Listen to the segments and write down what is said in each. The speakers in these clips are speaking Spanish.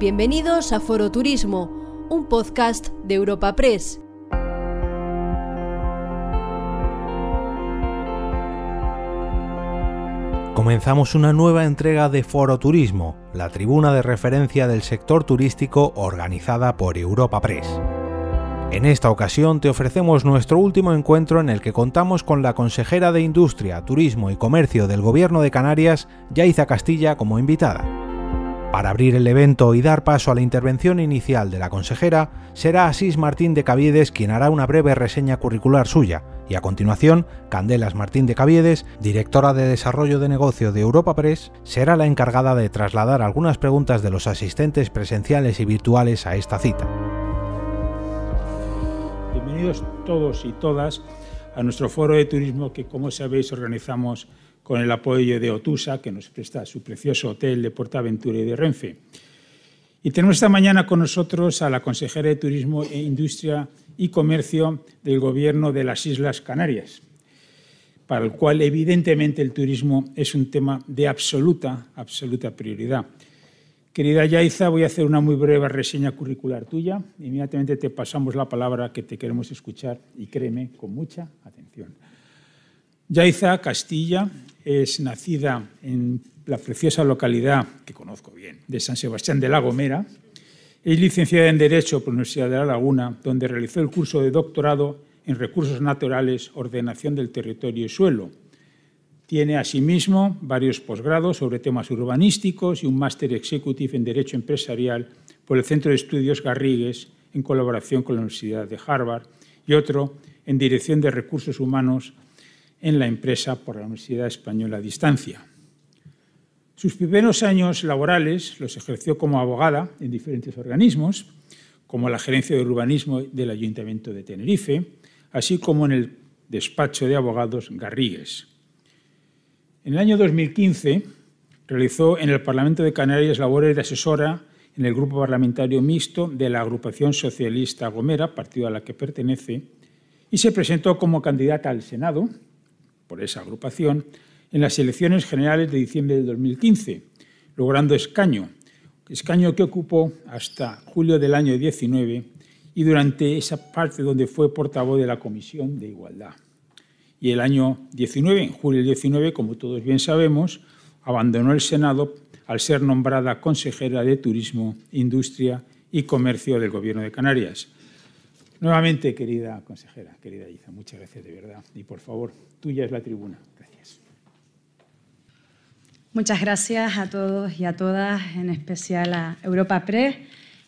Bienvenidos a Foro Turismo, un podcast de Europa Press. Comenzamos una nueva entrega de Foro Turismo, la tribuna de referencia del sector turístico organizada por Europa Press. En esta ocasión te ofrecemos nuestro último encuentro en el que contamos con la consejera de Industria, Turismo y Comercio del Gobierno de Canarias, Yaiza Castilla, como invitada. Para abrir el evento y dar paso a la intervención inicial de la consejera, será Asís Martín de Caviedes quien hará una breve reseña curricular suya, y a continuación, Candelas Martín de Caviedes, directora de Desarrollo de Negocio de Europa Press, será la encargada de trasladar algunas preguntas de los asistentes presenciales y virtuales a esta cita. Bienvenidos todos y todas a nuestro foro de turismo que, como sabéis, organizamos con el apoyo de Otusa, que nos presta su precioso hotel de Portaventura y de Renfe. Y tenemos esta mañana con nosotros a la consejera de Turismo e Industria y Comercio del Gobierno de las Islas Canarias, para el cual evidentemente el turismo es un tema de absoluta, absoluta prioridad. Querida Yaiza, voy a hacer una muy breve reseña curricular tuya. Inmediatamente te pasamos la palabra que te queremos escuchar y créeme con mucha atención. Yaiza Castilla es nacida en la preciosa localidad, que conozco bien, de San Sebastián de la Gomera. Es licenciada en Derecho por la Universidad de La Laguna, donde realizó el curso de doctorado en Recursos Naturales, Ordenación del Territorio y Suelo. Tiene asimismo varios posgrados sobre temas urbanísticos y un máster executive en Derecho Empresarial por el Centro de Estudios Garrigues, en colaboración con la Universidad de Harvard, y otro en Dirección de Recursos Humanos en la empresa por la Universidad Española a Distancia. Sus primeros años laborales los ejerció como abogada en diferentes organismos, como la Gerencia de Urbanismo del Ayuntamiento de Tenerife, así como en el despacho de abogados Garrigues. En el año 2015 realizó en el Parlamento de Canarias labores de asesora en el grupo parlamentario mixto de la agrupación socialista Gomera, partido a la que pertenece, y se presentó como candidata al Senado por esa agrupación en las elecciones generales de diciembre de 2015, logrando escaño, escaño que ocupó hasta julio del año 19 y durante esa parte donde fue portavoz de la Comisión de Igualdad. Y el año 19, en julio del 19, como todos bien sabemos, abandonó el Senado al ser nombrada consejera de Turismo, Industria y Comercio del Gobierno de Canarias. Nuevamente, querida consejera, querida Isa, muchas gracias de verdad. Y por favor, tuya es la tribuna. Gracias. Muchas gracias a todos y a todas, en especial a Europa Press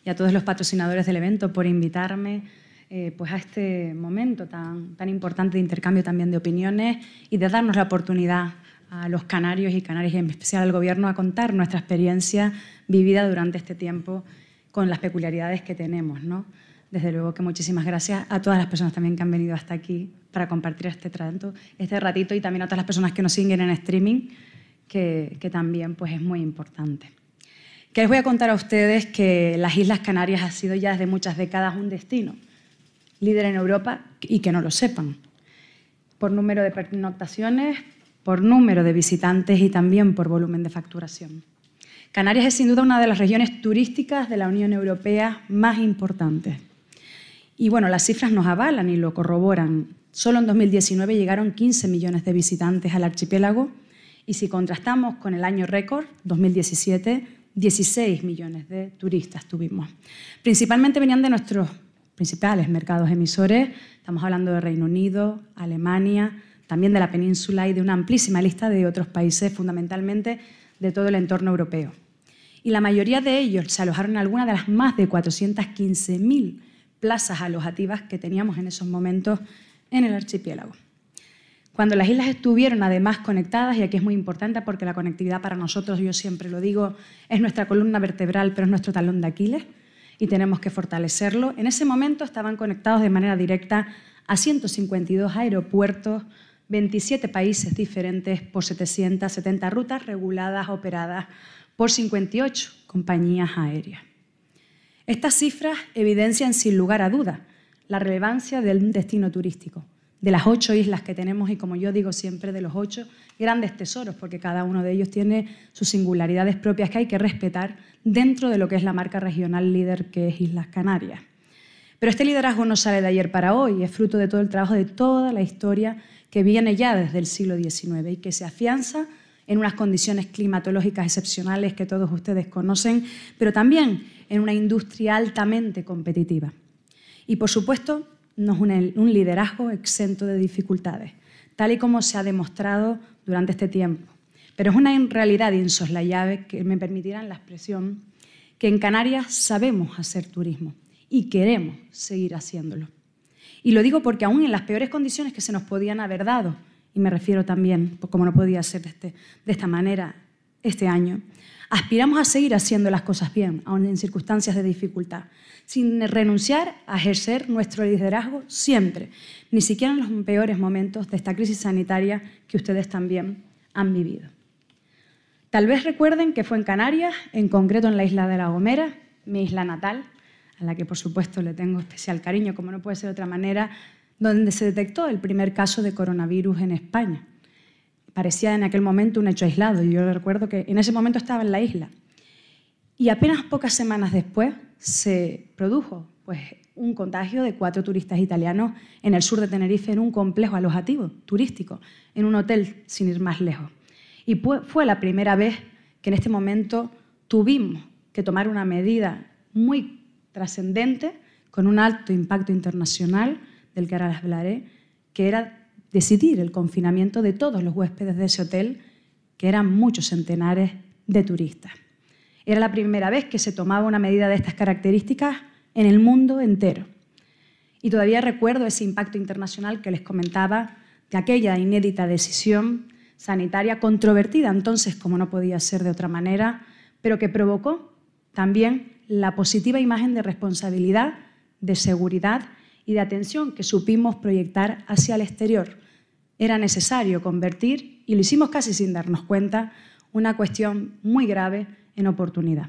y a todos los patrocinadores del evento por invitarme eh, pues a este momento tan, tan importante de intercambio también de opiniones y de darnos la oportunidad a los canarios y canarias, en especial al Gobierno, a contar nuestra experiencia vivida durante este tiempo con las peculiaridades que tenemos. ¿no? Desde luego que muchísimas gracias a todas las personas también que han venido hasta aquí para compartir este trato, este ratito y también a todas las personas que nos siguen en streaming, que, también pues, es muy importante. Que les voy a contar a ustedes que las Islas Canarias ha sido ya desde muchas décadas un destino, líder en Europa y que no lo sepan, por número de pernoctaciones, por número de visitantes y también por volumen de facturación. Canarias es sin duda una de las regiones turísticas de la Unión Europea más importantes. Y bueno, las cifras nos avalan y lo corroboran. Solo en 2019 llegaron 15 millones de visitantes al archipiélago y si contrastamos con el año récord, 2017, 16 millones de turistas tuvimos. Principalmente venían de nuestros principales mercados emisores, estamos hablando de Reino Unido, Alemania, también de la península y de una amplísima lista de otros países, fundamentalmente de todo el entorno europeo. Y la mayoría de ellos se alojaron en alguna de las más de 415.000 plazas alojativas que teníamos en esos momentos en el archipiélago. Cuando las islas estuvieron además conectadas, y aquí es muy importante porque la conectividad para nosotros, yo siempre lo digo, es nuestra columna vertebral, pero es nuestro talón de Aquiles y tenemos que fortalecerlo. En ese momento estaban conectados de manera directa a 152 aeropuertos, 27 países diferentes por 770 rutas reguladas, operadas por 58 compañías aéreas. Estas cifras evidencian sin lugar a duda la relevancia del destino turístico, de las ocho islas que tenemos y, como yo digo siempre, de los ocho grandes tesoros, porque cada uno de ellos tiene sus singularidades propias que hay que respetar dentro de lo que es la marca regional líder que es Islas Canarias. Pero este liderazgo no sale de ayer para hoy, es fruto de todo el trabajo de toda la historia que viene ya desde el siglo XIX y que se afianza en unas condiciones climatológicas excepcionales que todos ustedes conocen, pero también en una industria altamente competitiva. Y, por supuesto, no es un liderazgo exento de dificultades, tal y como se ha demostrado durante este tiempo. Pero es una realidad insoslayable que me permitirán la expresión que en Canarias sabemos hacer turismo y queremos seguir haciéndolo. Y lo digo porque aún en las peores condiciones que se nos podían haber dado, y me refiero también, pues como no podía ser de, este, de esta manera este año, aspiramos a seguir haciendo las cosas bien, aún en circunstancias de dificultad, sin renunciar a ejercer nuestro liderazgo siempre, ni siquiera en los peores momentos de esta crisis sanitaria que ustedes también han vivido. Tal vez recuerden que fue en Canarias, en concreto en la isla de La Gomera, mi isla natal, a la que por supuesto le tengo especial cariño, como no puede ser de otra manera, donde se detectó el primer caso de coronavirus en España. Parecía en aquel momento un hecho aislado, y yo recuerdo que en ese momento estaba en la isla. Y apenas pocas semanas después se produjo pues, un contagio de cuatro turistas italianos en el sur de Tenerife, en un complejo alojativo turístico, en un hotel sin ir más lejos. Y fue la primera vez que en este momento tuvimos que tomar una medida muy trascendente, con un alto impacto internacional, del que ahora les hablaré, que era decidir el confinamiento de todos los huéspedes de ese hotel, que eran muchos centenares de turistas. Era la primera vez que se tomaba una medida de estas características en el mundo entero. Y todavía recuerdo ese impacto internacional que les comentaba de aquella inédita decisión sanitaria controvertida entonces, como no podía ser de otra manera, pero que provocó también la positiva imagen de responsabilidad, de seguridad y de atención que supimos proyectar hacia el exterior. Era necesario convertir, y lo hicimos casi sin darnos cuenta, una cuestión muy grave en oportunidad.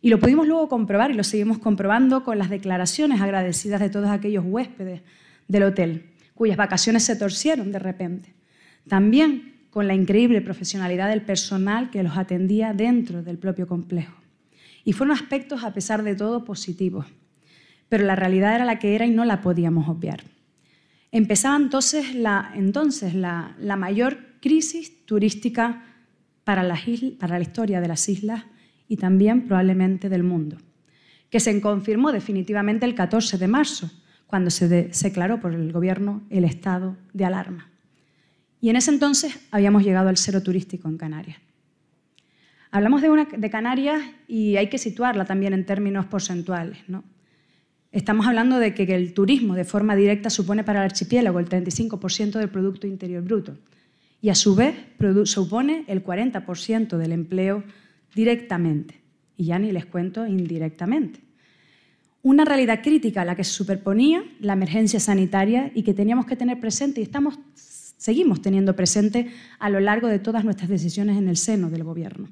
Y lo pudimos luego comprobar y lo seguimos comprobando con las declaraciones agradecidas de todos aquellos huéspedes del hotel, cuyas vacaciones se torcieron de repente. También con la increíble profesionalidad del personal que los atendía dentro del propio complejo. Y fueron aspectos, a pesar de todo, positivos. Pero la realidad era la que era y no la podíamos obviar. Empezaba entonces la, entonces la, mayor crisis turística para la, para la historia de las islas y también probablemente del mundo, que se confirmó definitivamente el 14 de marzo, cuando se, declaró por el gobierno el estado de alarma. Y en ese entonces habíamos llegado al cero turístico en Canarias. Hablamos de, Canarias y hay que situarla también en términos porcentuales. ¿no? Estamos hablando de que el turismo de forma directa supone para el archipiélago el 35% del Producto Interior Bruto y a su vez supone el 40% del empleo directamente y ya ni les cuento indirectamente. Una realidad crítica a la que se superponía la emergencia sanitaria y que teníamos que tener presente y estamos, seguimos teniendo presente a lo largo de todas nuestras decisiones en el seno del Gobierno.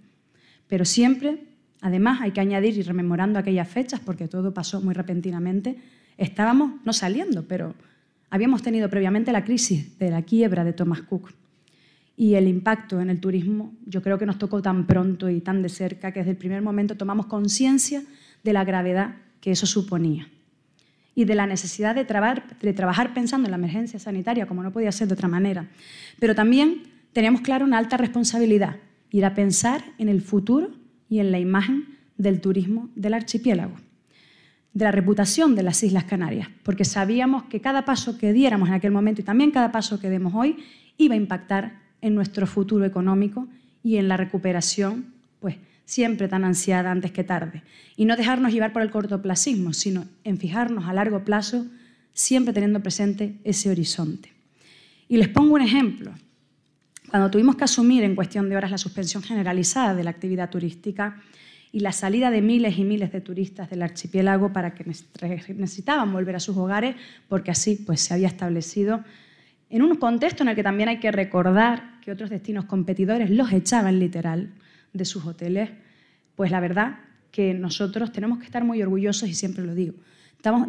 Pero siempre, además, hay que añadir, y rememorando aquellas fechas, porque todo pasó muy repentinamente, estábamos no saliendo, pero habíamos tenido previamente la crisis de la quiebra de Thomas Cook. Y el impacto en el turismo yo creo que nos tocó tan pronto y tan de cerca que desde el primer momento tomamos conciencia de la gravedad que eso suponía y de la necesidad de, trabajar pensando en la emergencia sanitaria, como no podía ser de otra manera. Pero también teníamos claro una alta responsabilidad ir a pensar en el futuro y en la imagen del turismo del archipiélago, de la reputación de las Islas Canarias, porque sabíamos que cada paso que diéramos en aquel momento y también cada paso que demos hoy iba a impactar en nuestro futuro económico y en la recuperación, pues siempre tan ansiada antes que tarde. Y no dejarnos llevar por el cortoplacismo, sino en fijarnos a largo plazo, siempre teniendo presente ese horizonte. Y les pongo un ejemplo. Cuando tuvimos que asumir en cuestión de horas la suspensión generalizada de la actividad turística y la salida de miles y miles de turistas del archipiélago para que necesitaban volver a sus hogares, porque así pues, se había establecido en un contexto en el que también hay que recordar que otros destinos competidores los echaban literal de sus hoteles, pues la verdad que nosotros tenemos que estar muy orgullosos, y siempre lo digo,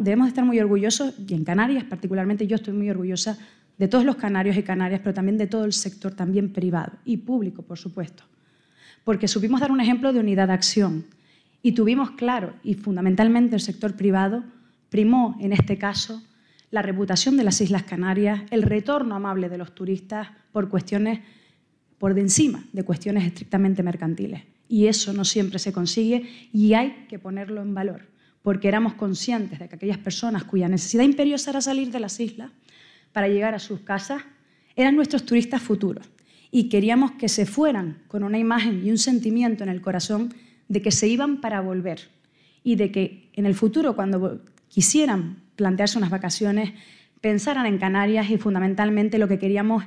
debemos estar muy orgullosos, y en Canarias particularmente yo estoy muy orgullosa de todos los canarios y canarias, pero también de todo el sector, también privado y público, por supuesto. Porque supimos dar un ejemplo de unidad de acción y tuvimos claro, y fundamentalmente el sector privado primó en este caso la reputación de las Islas Canarias, el retorno amable de los turistas por cuestiones por de encima de cuestiones estrictamente mercantiles. Y eso no siempre se consigue y hay que ponerlo en valor, porque éramos conscientes de que aquellas personas cuya necesidad imperiosa era salir de las islas para llegar a sus casas eran nuestros turistas futuros y queríamos que se fueran con una imagen y un sentimiento en el corazón de que se iban para volver y de que en el futuro, cuando quisieran plantearse unas vacaciones, pensaran en Canarias y fundamentalmente lo que queríamos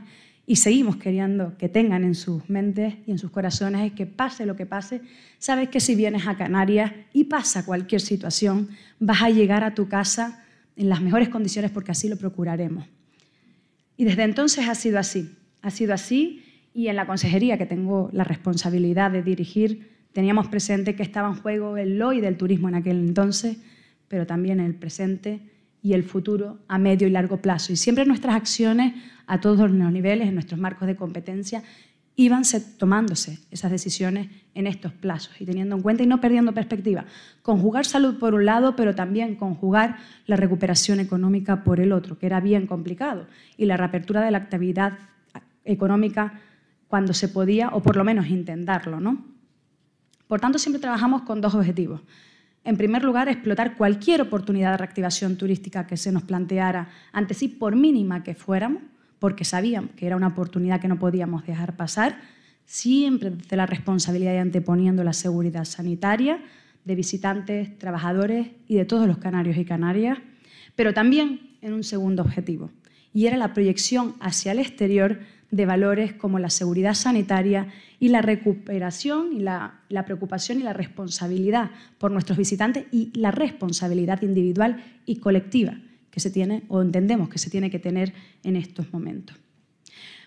y seguimos queriendo que tengan en sus mentes y en sus corazones es que pase lo que pase, sabes que si vienes a Canarias y pasa cualquier situación, vas a llegar a tu casa en las mejores condiciones porque así lo procuraremos. Y desde entonces ha sido así, ha sido así y en la consejería que tengo la responsabilidad de dirigir, teníamos presente que estaba en juego el hoy del turismo en aquel entonces, pero también el presente y el futuro a medio y largo plazo. Y siempre nuestras acciones a todos los niveles, en nuestros marcos de competencia, iban tomándose esas decisiones en estos plazos y teniendo en cuenta y no perdiendo perspectiva. Conjugar salud por un lado, pero también conjugar la recuperación económica por el otro, que era bien complicado, y la reapertura de la actividad económica cuando se podía, o por lo menos intentarlo. ¿no? Por tanto, siempre trabajamos con dos objetivos. En primer lugar, explotar cualquier oportunidad de reactivación turística que se nos planteara, ante sí por mínima que fuéramos, porque sabíamos que era una oportunidad que no podíamos dejar pasar, siempre desde la responsabilidad y anteponiendo la seguridad sanitaria de visitantes, trabajadores y de todos los canarios y canarias, pero también en un segundo objetivo, y era la proyección hacia el exterior de valores como la seguridad sanitaria y la recuperación y la, la, preocupación y la responsabilidad por nuestros visitantes y la responsabilidad individual y colectiva que se tiene o entendemos que se tiene que tener en estos momentos.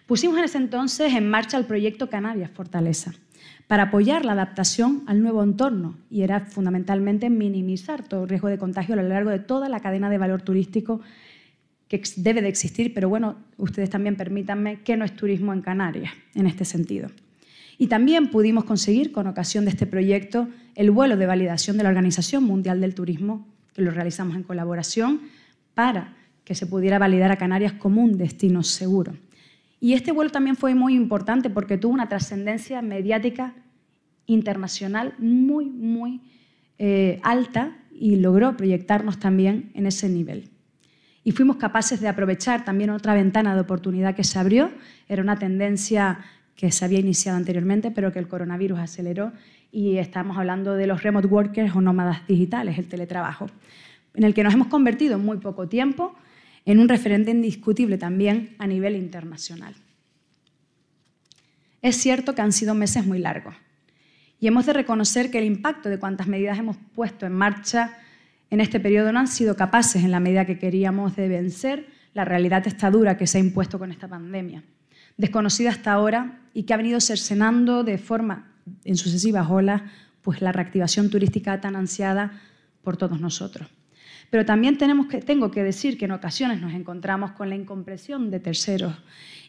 Pusimos en ese entonces en marcha el proyecto Canarias Fortaleza para apoyar la adaptación al nuevo entorno y era fundamentalmente minimizar todo el riesgo de contagio a lo largo de toda la cadena de valor turístico que debe de existir, pero bueno, ustedes también permítanme que no es turismo en Canarias en este sentido. Y también pudimos conseguir, con ocasión de este proyecto, el vuelo de validación de la Organización Mundial del Turismo, que lo realizamos en colaboración, para que se pudiera validar a Canarias como un destino seguro. Y este vuelo también fue muy importante porque tuvo una trascendencia mediática internacional muy, muy eh, alta y logró proyectarnos también en ese nivel. Y fuimos capaces de aprovechar también otra ventana de oportunidad que se abrió. Era una tendencia que se había iniciado anteriormente, pero que el coronavirus aceleró y estamos hablando de los remote workers o nómadas digitales, el teletrabajo en el que nos hemos convertido en muy poco tiempo en un referente indiscutible también a nivel internacional. Es cierto que han sido meses muy largos y hemos de reconocer que el impacto de cuantas medidas hemos puesto en marcha en este periodo no han sido capaces en la medida que queríamos de vencer la realidad esta dura que se ha impuesto con esta pandemia, desconocida hasta ahora y que ha venido cercenando de forma en sucesivas olas pues la reactivación turística tan ansiada por todos nosotros. Pero también tenemos que, tengo que decir que en ocasiones nos encontramos con la incompresión de terceros,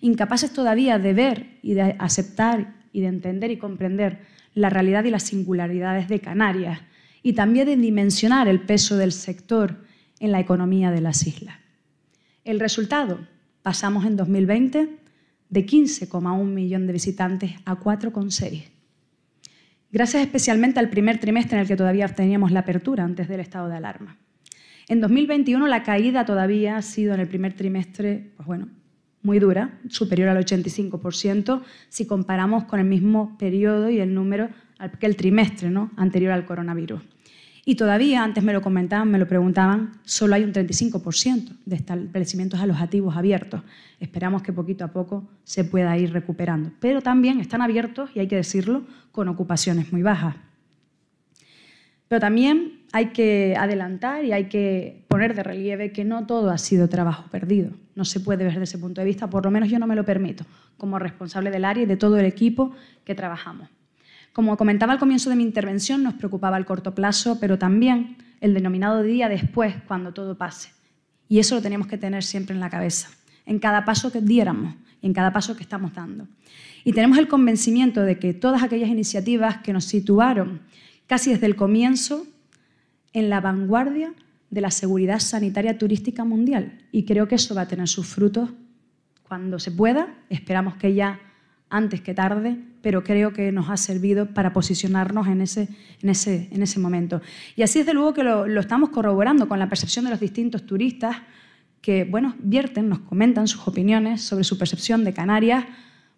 incapaces todavía de ver y de aceptar y de entender y comprender la realidad y las singularidades de Canarias y también de dimensionar el peso del sector en la economía de las islas. El resultado, pasamos en 2020 de 15,1 millón de visitantes a 4,6. Gracias especialmente al primer trimestre en el que todavía teníamos la apertura antes del estado de alarma. En 2021 la caída todavía ha sido en el primer trimestre, pues bueno, muy dura, superior al 85%, si comparamos con el mismo periodo y el número que el trimestre ¿no? anterior al coronavirus. Y todavía, antes me lo comentaban, me lo preguntaban, solo hay un 35% de establecimientos alojativos abiertos. Esperamos que poquito a poco se pueda ir recuperando. Pero también están abiertos, y hay que decirlo, con ocupaciones muy bajas. Pero también hay que adelantar y hay que poner de relieve que no todo ha sido trabajo perdido. No se puede ver desde ese punto de vista, por lo menos yo no me lo permito, como responsable del área y de todo el equipo que trabajamos. Como comentaba al comienzo de mi intervención, nos preocupaba el corto plazo, pero también el denominado día después, cuando todo pase. Y eso lo tenemos que tener siempre en la cabeza. en cada paso que diéramos y en cada paso que estamos dando. Y tenemos el convencimiento de que todas aquellas iniciativas que nos situaron casi desde el comienzo en la vanguardia de la seguridad sanitaria turística mundial. Y creo que eso va a tener sus frutos cuando se pueda. Esperamos que ya antes que tarde, pero creo que nos ha servido para posicionarnos en ese, en ese, en ese momento. Y así desde luego que lo, lo, estamos corroborando con la percepción de los distintos turistas que, bueno, vierten, nos comentan sus opiniones sobre su percepción de Canarias.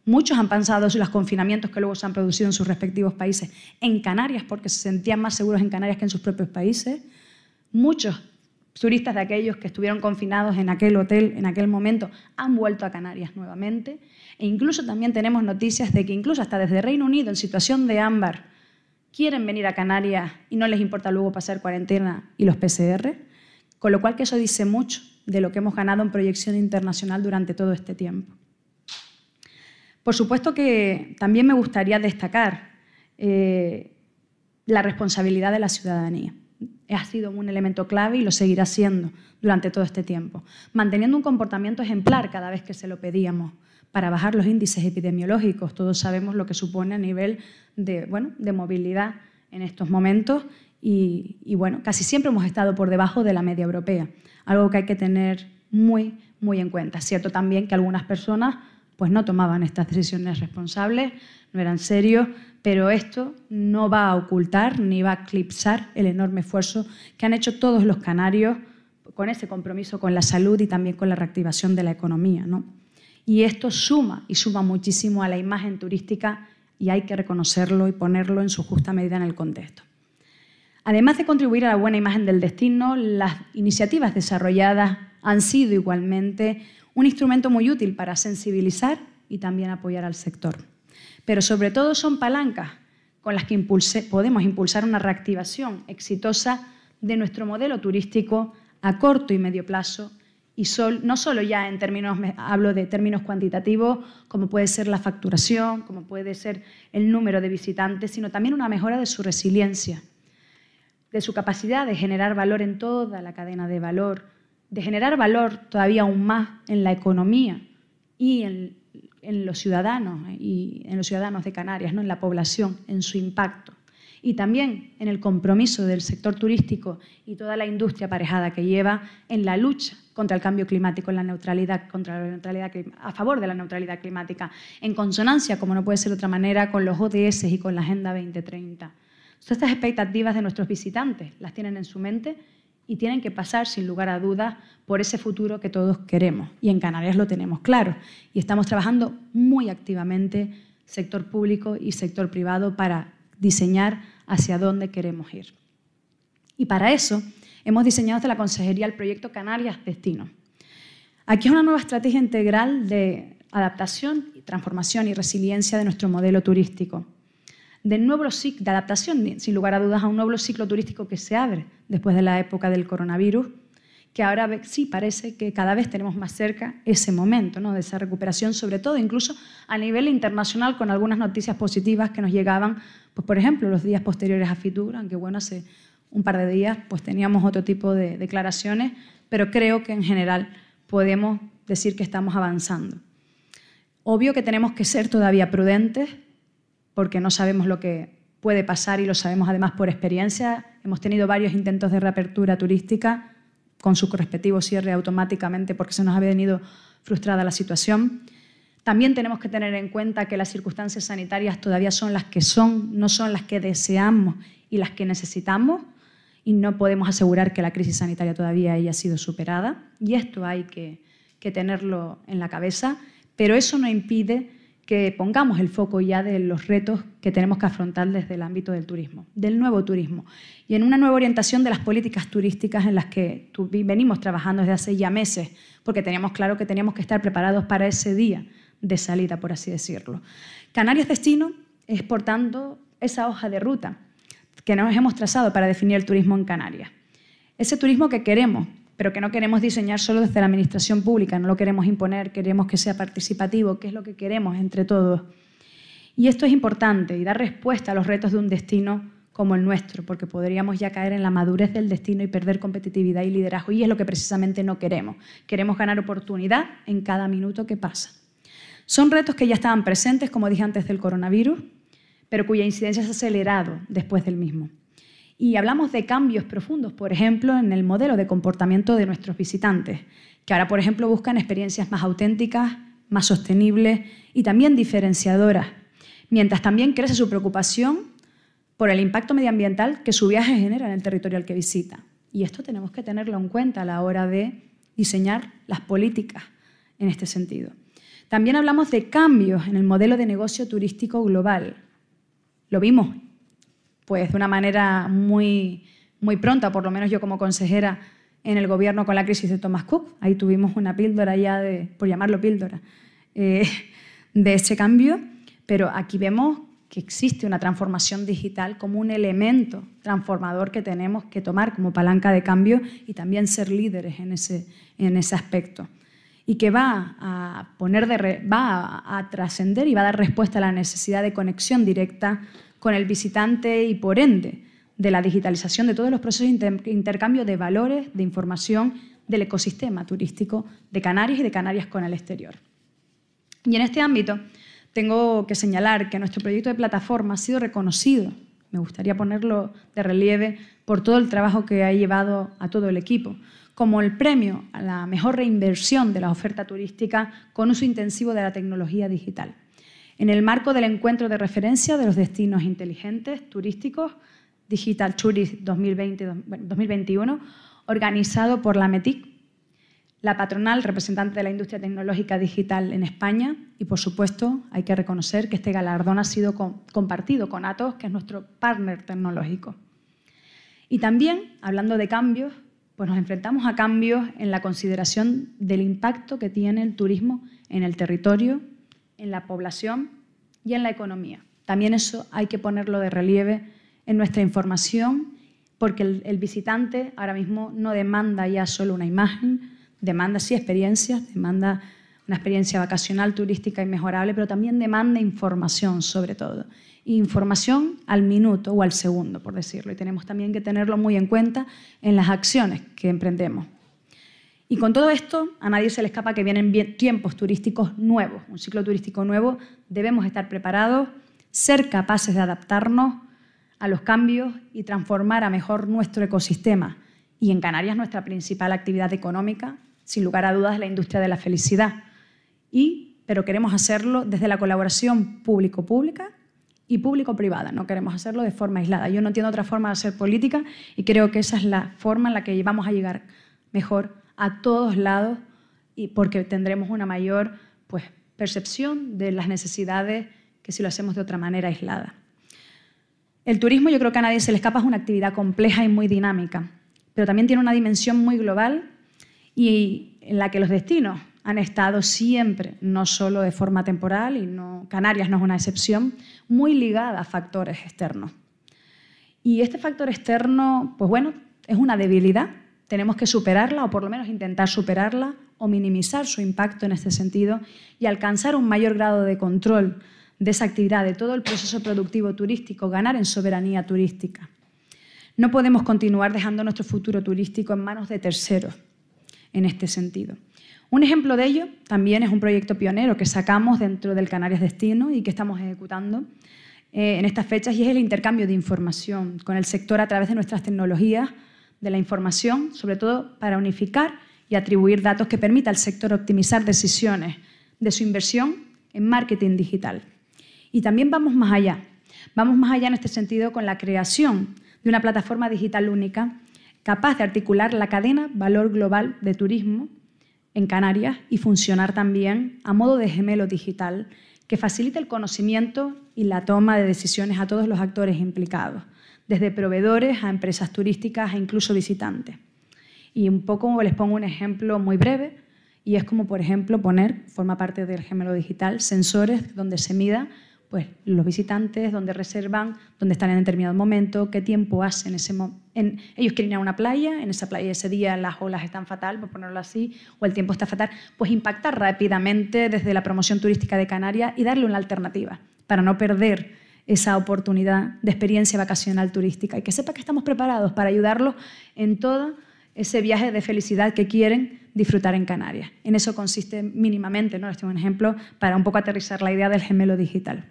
Muchos han pensado en los confinamientos que luego se han producido en sus respectivos países en Canarias porque se sentían más seguros en Canarias que en sus propios países. Muchos turistas de aquellos que estuvieron confinados en aquel hotel en aquel momento han vuelto a Canarias nuevamente. E incluso también tenemos noticias de que incluso hasta desde Reino Unido, en situación de ámbar, quieren venir a Canarias y no les importa luego pasar cuarentena y los PCR. Con lo cual que eso dice mucho de lo que hemos ganado en proyección internacional durante todo este tiempo. Por supuesto que también me gustaría destacar eh, la responsabilidad de la ciudadanía ha sido un elemento clave y lo seguirá siendo durante todo este tiempo, manteniendo un comportamiento ejemplar cada vez que se lo pedíamos para bajar los índices epidemiológicos. Todos sabemos lo que supone a nivel de, bueno, de movilidad en estos momentos y, y, bueno, casi siempre hemos estado por debajo de la media europea, algo que hay que tener muy, muy en cuenta. Cierto también que algunas personas pues no tomaban estas decisiones responsables, no eran serios, pero esto no va a ocultar ni va a eclipsar el enorme esfuerzo que han hecho todos los canarios con ese compromiso con la salud y también con la reactivación de la economía. ¿no? Y esto suma y suma muchísimo a la imagen turística y hay que reconocerlo y ponerlo en su justa medida en el contexto. Además de contribuir a la buena imagen del destino, las iniciativas desarrolladas han sido igualmente un instrumento muy útil para sensibilizar y también apoyar al sector. Pero sobre todo son palancas con las que podemos impulsar una reactivación exitosa de nuestro modelo turístico a corto y medio plazo y no solo ya en términos, hablo de términos cuantitativos, como puede ser la facturación, como puede ser el número de visitantes, sino también una mejora de su resiliencia, de su capacidad de generar valor en toda la cadena de valor, de generar valor todavía aún más en la economía y en en los ciudadanos y en los ciudadanos de Canarias, ¿no? en la población, en su impacto. Y también en el compromiso del sector turístico y toda la industria aparejada que lleva en la lucha contra el cambio climático, en la neutralidad, contra la neutralidad, a favor de la neutralidad climática, en consonancia, como no puede ser de otra manera, con los ODS y con la Agenda 2030. estas expectativas de nuestros visitantes las tienen en su mente y tienen que pasar, sin lugar a dudas, por ese futuro que todos queremos. Y en Canarias lo tenemos claro. Y estamos trabajando muy activamente, sector público y sector privado, para diseñar hacia dónde queremos ir. Y para eso hemos diseñado desde la Consejería el proyecto Canarias Destino. Aquí es una nueva estrategia integral de adaptación, transformación y resiliencia de nuestro modelo turístico de nuevo ciclo, de adaptación, sin lugar a dudas, a un nuevo ciclo turístico que se abre después de la época del coronavirus, que ahora sí parece que cada vez tenemos más cerca ese momento ¿no? de esa recuperación, sobre todo incluso a nivel internacional, con algunas noticias positivas que nos llegaban, pues, por ejemplo, los días posteriores a Fitur, aunque bueno, hace un par de días pues, teníamos otro tipo de declaraciones, pero creo que en general podemos decir que estamos avanzando. Obvio que tenemos que ser todavía prudentes, porque no sabemos lo que puede pasar y lo sabemos además por experiencia. Hemos tenido varios intentos de reapertura turística con su respectivo cierre automáticamente porque se nos había venido frustrada la situación. También tenemos que tener en cuenta que las circunstancias sanitarias todavía son las que son, no son las que deseamos y las que necesitamos y no podemos asegurar que la crisis sanitaria todavía haya sido superada y esto hay que, que tenerlo en la cabeza, pero eso no impide que pongamos el foco ya de los retos que tenemos que afrontar desde el ámbito del turismo, del nuevo turismo, y en una nueva orientación de las políticas turísticas en las que venimos trabajando desde hace ya meses, porque teníamos claro que teníamos que estar preparados para ese día de salida, por así decirlo. Canarias Destino es, por tanto, esa hoja de ruta que nos hemos trazado para definir el turismo en Canarias. Ese turismo que queremos, pero que no queremos diseñar solo desde la administración pública, no lo queremos imponer, queremos que sea participativo, que es lo que queremos entre todos. Y esto es importante y dar respuesta a los retos de un destino como el nuestro, porque podríamos ya caer en la madurez del destino y perder competitividad y liderazgo, y es lo que precisamente no queremos. Queremos ganar oportunidad en cada minuto que pasa. Son retos que ya estaban presentes, como dije antes del coronavirus, pero cuya incidencia se ha acelerado después del mismo. Y hablamos de cambios profundos, por ejemplo, en el modelo de comportamiento de nuestros visitantes, que ahora, por ejemplo, buscan experiencias más auténticas, más sostenibles y también diferenciadoras, mientras también crece su preocupación por el impacto medioambiental que su viaje genera en el territorio al que visita. Y esto tenemos que tenerlo en cuenta a la hora de diseñar las políticas en este sentido. También hablamos de cambios en el modelo de negocio turístico global. Lo vimos pues de una manera muy, muy pronta, por lo menos yo como consejera en el gobierno con la crisis de Thomas Cook. Ahí tuvimos una píldora ya de, por llamarlo píldora, eh, de ese cambio, pero aquí vemos que existe una transformación digital como un elemento transformador que tenemos que tomar como palanca de cambio y también ser líderes en ese, en ese aspecto. Y que va a, poner de va a, trascender y va a dar respuesta a la necesidad de conexión directa con el visitante y, por ende, de la digitalización de todos los procesos de intercambio de valores, de información del ecosistema turístico de Canarias y de Canarias con el exterior. Y en este ámbito, tengo que señalar que nuestro proyecto de plataforma ha sido reconocido, me gustaría ponerlo de relieve, por todo el trabajo que ha llevado a todo el equipo, como el premio a la mejor reinversión de la oferta turística con uso intensivo de la tecnología digital. En el marco del encuentro de referencia de los destinos inteligentes turísticos, Digital Tourist 2020-2021, organizado por la METIC, la patronal representante de la industria tecnológica digital en España y, por supuesto, hay que reconocer que este galardón ha sido compartido con Atos, que es nuestro partner tecnológico. Y también, hablando de cambios, pues nos enfrentamos a cambios en la consideración del impacto que tiene el turismo en el territorio, en la población y en la economía. También eso hay que ponerlo de relieve en nuestra información, porque el, visitante ahora mismo no demanda ya solo una imagen, demanda sí experiencias, demanda una experiencia vacacional, turística inmejorable, pero también demanda información sobre todo. Información al minuto o al segundo, por decirlo. Y tenemos también que tenerlo muy en cuenta en las acciones que emprendemos. Y con todo esto, a nadie se le escapa que vienen tiempos turísticos nuevos, un ciclo turístico nuevo. Debemos estar preparados, ser capaces de adaptarnos a los cambios y transformar a mejor nuestro ecosistema. Y en Canarias nuestra principal actividad económica sin lugar a dudas, la industria de la felicidad. Y, pero queremos hacerlo desde la colaboración público-pública y público-privada, no queremos hacerlo de forma aislada. Yo no entiendo otra forma de hacer política y creo que esa es la forma en la que vamos a llegar mejor a todos lados y porque tendremos una mayor pues, percepción de las necesidades que si lo hacemos de otra manera aislada. El turismo yo creo que a nadie se le escapa, es una actividad compleja y muy dinámica, pero también tiene una dimensión muy global y en la que los destinos han estado siempre, no solo de forma temporal, y no, Canarias no es una excepción, muy ligada a factores externos. Y este factor externo, pues bueno, es una debilidad. Tenemos que superarla o por lo menos intentar superarla o minimizar su impacto en este sentido y alcanzar un mayor grado de control de esa actividad, de todo el proceso productivo turístico, ganar en soberanía turística. No podemos continuar dejando nuestro futuro turístico en manos de terceros en este sentido. Un ejemplo de ello también es un proyecto pionero que sacamos dentro del Canarias Destino y que estamos ejecutando eh, en estas fechas y es el intercambio de información con el sector a través de nuestras tecnologías de la información, sobre todo para unificar y atribuir datos que permita al sector optimizar decisiones de su inversión en marketing digital. Y también vamos más allá. Vamos más allá en este sentido con la creación de una plataforma digital única capaz de articular la cadena valor global de turismo en Canarias y funcionar también a modo de gemelo digital que facilite el conocimiento y la toma de decisiones a todos los actores implicados, desde proveedores a empresas turísticas e incluso visitantes. Y un poco les pongo un ejemplo muy breve, y es como, por ejemplo, poner, forma parte del gemelo digital, sensores donde se mida pues los visitantes, dónde reservan, dónde están en determinado momento, qué tiempo hacen ese en, ellos quieren ir a una playa, en esa playa ese día las olas están fatal, por ponerlo así, o el tiempo está fatal, pues impactar rápidamente desde la promoción turística de Canarias y darle una alternativa para no perder esa oportunidad de experiencia vacacional turística y que sepa que estamos preparados para ayudarlos en todo ese viaje de felicidad que quieren disfrutar en Canarias. En eso consiste mínimamente, ¿no? Este es un ejemplo para un poco aterrizar la idea del gemelo digital.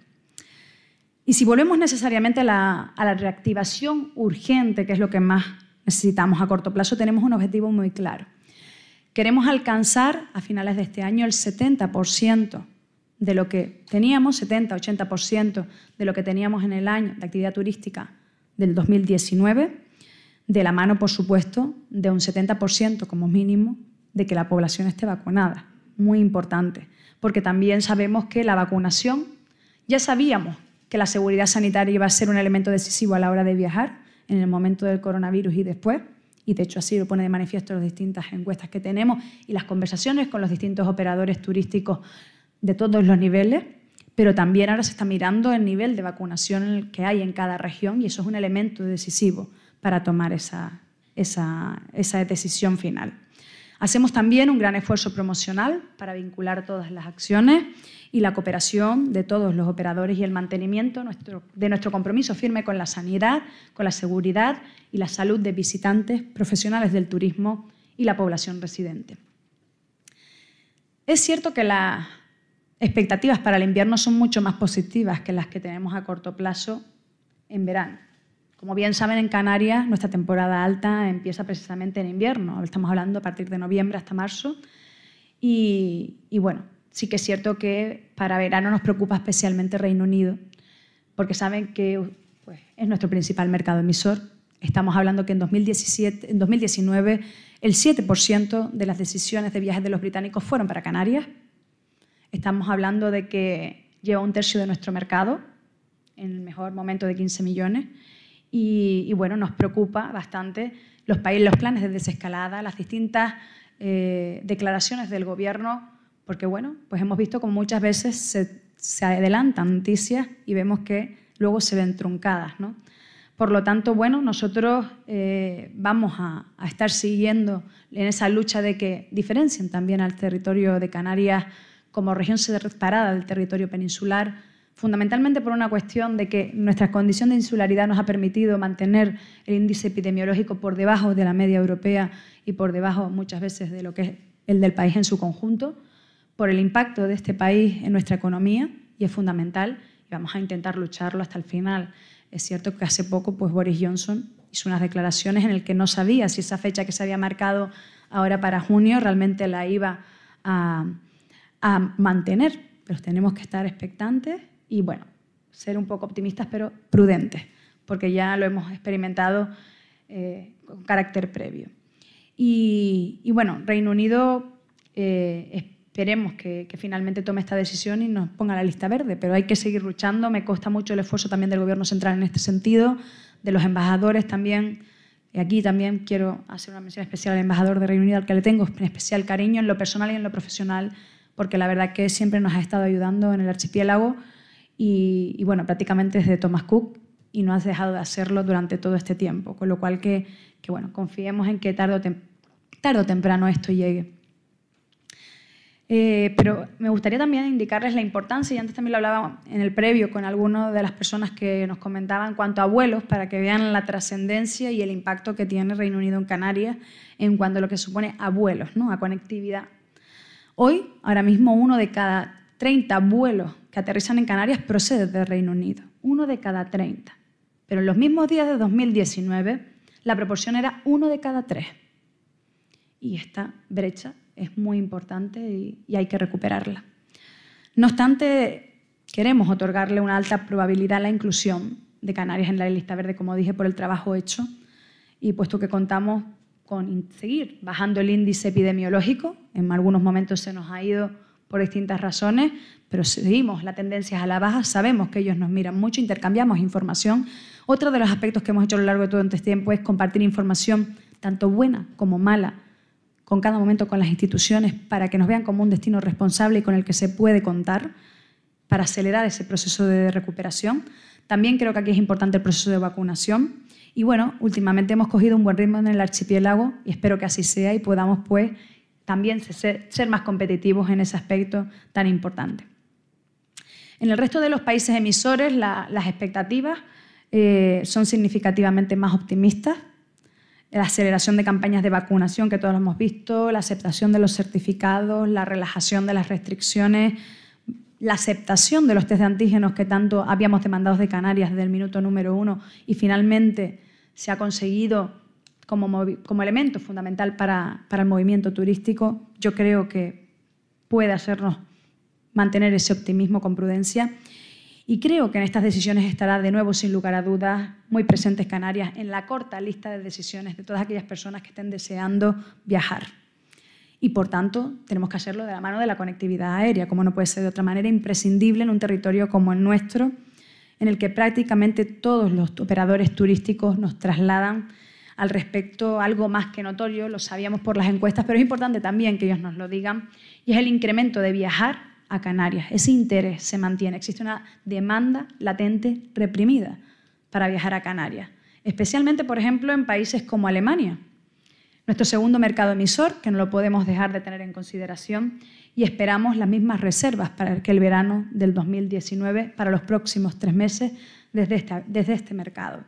Y si volvemos necesariamente a la, a la reactivación urgente, que es lo que más necesitamos a corto plazo, tenemos un objetivo muy claro. Queremos alcanzar a finales de este año el 70% de lo que teníamos, 70-80% de lo que teníamos en el año de actividad turística del 2019, de la mano, por supuesto, de un 70% como mínimo de que la población esté vacunada. Muy importante, porque también sabemos que la vacunación, ya sabíamos que la seguridad sanitaria iba a ser un elemento decisivo a la hora de viajar en el momento del coronavirus y después, y de hecho así lo pone de manifiesto las distintas encuestas que tenemos y las conversaciones con los distintos operadores turísticos de todos los niveles, pero también ahora se está mirando el nivel de vacunación que hay en cada región y eso es un elemento decisivo para tomar esa, esa, esa decisión final. Hacemos también un gran esfuerzo promocional para vincular todas las acciones y la cooperación de todos los operadores y el mantenimiento de nuestro compromiso firme con la sanidad, con la seguridad y la salud de visitantes, profesionales del turismo y la población residente. Es cierto que las expectativas para el invierno son mucho más positivas que las que tenemos a corto plazo en verano. Como bien saben, en Canarias nuestra temporada alta empieza precisamente en invierno. Estamos hablando a partir de noviembre hasta marzo. Y, bueno, sí que es cierto que para verano nos preocupa especialmente Reino Unido, porque saben que pues, es nuestro principal mercado emisor. Estamos hablando que en, 2017, en 2019 el 7% de las decisiones de viajes de los británicos fueron para Canarias. Estamos hablando de que lleva un tercio de nuestro mercado, en el mejor momento de 15 millones. Y, bueno, nos preocupa bastante los, países, los planes de desescalada, las distintas eh, declaraciones del gobierno, porque bueno, pues hemos visto como muchas veces se, se adelantan noticias y vemos que luego se ven truncadas. ¿no? Por lo tanto, bueno, nosotros eh, vamos a, a, estar siguiendo en esa lucha de que diferencien también al territorio de Canarias como región separada del territorio peninsular, fundamentalmente por una cuestión de que nuestra condición de insularidad nos ha permitido mantener el índice epidemiológico por debajo de la media europea y por debajo muchas veces de lo que es el del país en su conjunto, por el impacto de este país en nuestra economía, y es fundamental, y vamos a intentar lucharlo hasta el final. Es cierto que hace poco pues, Boris Johnson hizo unas declaraciones en las que no sabía si esa fecha que se había marcado ahora para junio realmente la iba a, a mantener, pero tenemos que estar expectantes y bueno, ser un poco optimistas pero prudentes, porque ya lo hemos experimentado eh, con carácter previo. Y, bueno, Reino Unido eh, esperemos que, finalmente tome esta decisión y nos ponga la lista verde, pero hay que seguir luchando. Me consta mucho el esfuerzo también del Gobierno central en este sentido, de los embajadores también. Y aquí también quiero hacer una mención especial al embajador de Reino Unido, al que le tengo especial cariño en lo personal y en lo profesional, porque la verdad que siempre nos ha estado ayudando en el archipiélago y, bueno, prácticamente desde Thomas Cook y no has dejado de hacerlo durante todo este tiempo, con lo cual que, bueno, confiemos en que tarde o, temprano esto llegue. Eh, pero me gustaría también indicarles la importancia, y antes también lo hablaba en el previo con algunas de las personas que nos comentaban en cuanto a vuelos, para que vean la trascendencia y el impacto que tiene Reino Unido en Canarias en cuanto a lo que supone a ¿no? a conectividad. Hoy, ahora mismo, uno de cada 30 vuelos que aterrizan en Canarias procede del Reino Unido, uno de cada 30. Pero en los mismos días de 2019 la proporción era uno de cada tres. Y esta brecha es muy importante y, y hay que recuperarla. No obstante, queremos otorgarle una alta probabilidad a la inclusión de Canarias en la lista verde, como dije, por el trabajo hecho y puesto que contamos con seguir bajando el índice epidemiológico, en algunos momentos se nos ha ido por distintas razones, pero seguimos la tendencia a la baja, sabemos que ellos nos miran mucho, intercambiamos información. Otro de los aspectos que hemos hecho a lo largo de todo este tiempo es compartir información, tanto buena como mala, con cada momento con las instituciones, para que nos vean como un destino responsable y con el que se puede contar para acelerar ese proceso de recuperación. También creo que aquí es importante el proceso de vacunación. Y bueno, últimamente hemos cogido un buen ritmo en el archipiélago y espero que así sea y podamos pues también ser, más competitivos en ese aspecto tan importante. En el resto de los países emisores las expectativas eh, son significativamente más optimistas. La aceleración de campañas de vacunación que todos hemos visto, la aceptación de los certificados, la relajación de las restricciones, la aceptación de los test de antígenos que tanto habíamos demandado de Canarias desde el minuto número uno y finalmente se ha conseguido como, elemento fundamental para, para el movimiento turístico, yo creo que puede hacernos mantener ese optimismo con prudencia. Y creo que en estas decisiones estará de nuevo, sin lugar a dudas, muy presentes Canarias en la corta lista de decisiones de todas aquellas personas que estén deseando viajar. Y por tanto, tenemos que hacerlo de la mano de la conectividad aérea, como no puede ser de otra manera, imprescindible en un territorio como el nuestro, en el que prácticamente todos los operadores turísticos nos trasladan al respecto algo más que notorio, lo sabíamos por las encuestas, pero es importante también que ellos nos lo digan, y es el incremento de viajar a Canarias. Ese interés se mantiene, existe una demanda latente reprimida para viajar a Canarias, especialmente, por ejemplo, en países como Alemania, nuestro segundo mercado emisor, que no lo podemos dejar de tener en consideración, y esperamos las mismas reservas para que el verano del 2019, para los próximos tres meses, desde desde este mercado.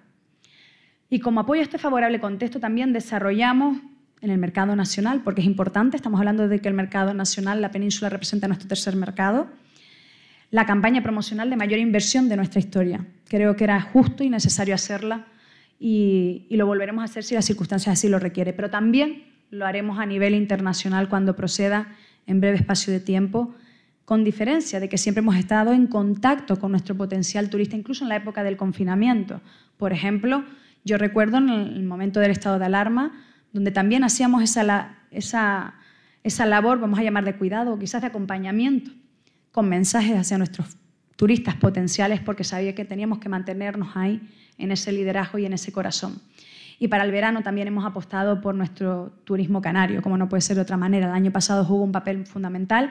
Y como apoyo a este favorable contexto también desarrollamos en el mercado nacional, porque es importante, estamos hablando de que el mercado nacional, la península representa nuestro tercer mercado, la campaña promocional de mayor inversión de nuestra historia. Creo que era justo y necesario hacerla y, lo volveremos a hacer si las circunstancias así lo requieren. Pero también lo haremos a nivel internacional cuando proceda en breve espacio de tiempo, con diferencia de que siempre hemos estado en contacto con nuestro potencial turista, incluso en la época del confinamiento. Por ejemplo, yo recuerdo en el momento del estado de alarma, donde también hacíamos esa, esa, esa labor, vamos a llamar de cuidado o quizás de acompañamiento, con mensajes hacia nuestros turistas potenciales, porque sabía que teníamos que mantenernos ahí, en ese liderazgo y en ese corazón. Y para el verano también hemos apostado por nuestro turismo canario, como no puede ser de otra manera. El año pasado jugó un papel fundamental.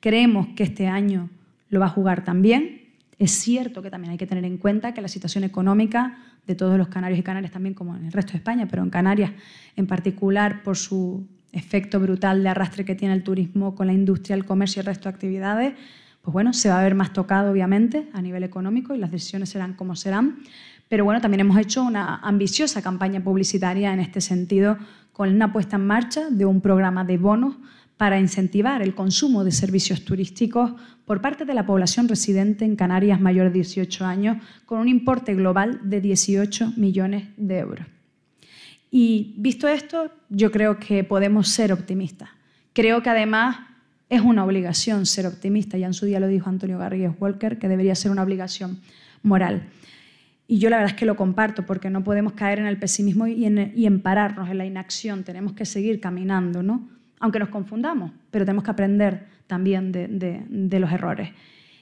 Creemos que este año lo va a jugar también. Es cierto que también hay que tener en cuenta que la situación económica de todos los canarios y canarias también como en el resto de España, pero en Canarias en particular por su efecto brutal de arrastre que tiene el turismo con la industria, el comercio y el resto de actividades, pues bueno, se va a ver más tocado obviamente a nivel económico y las decisiones serán como serán. Pero bueno, también hemos hecho una ambiciosa campaña publicitaria en este sentido con una puesta en marcha de un programa de bonos para incentivar el consumo de servicios turísticos por parte de la población residente en Canarias mayor de 18 años, con un importe global de 18 millones de euros. Y visto esto, yo creo que podemos ser optimistas. Creo que además es una obligación ser optimista, ya en su día lo dijo Antonio Garrigues Walker, que debería ser una obligación moral. Y yo la verdad es que lo comparto, porque no podemos caer en el pesimismo y en, en pararnos en la inacción, tenemos que seguir caminando, ¿no? aunque nos confundamos, pero tenemos que aprender también de, los errores.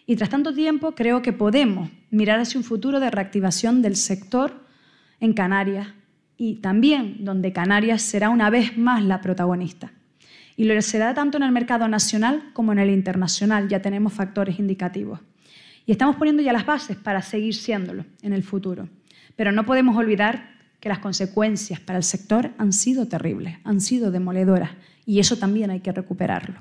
Y tras tanto tiempo, creo que podemos mirar hacia un futuro de reactivación del sector en Canarias y también donde Canarias será una vez más la protagonista. Y lo será tanto en el mercado nacional como en el internacional, ya tenemos factores indicativos. Y estamos poniendo ya las bases para seguir siéndolo en el futuro. Pero no podemos olvidar que las consecuencias para el sector han sido terribles, han sido demoledoras y eso también hay que recuperarlo.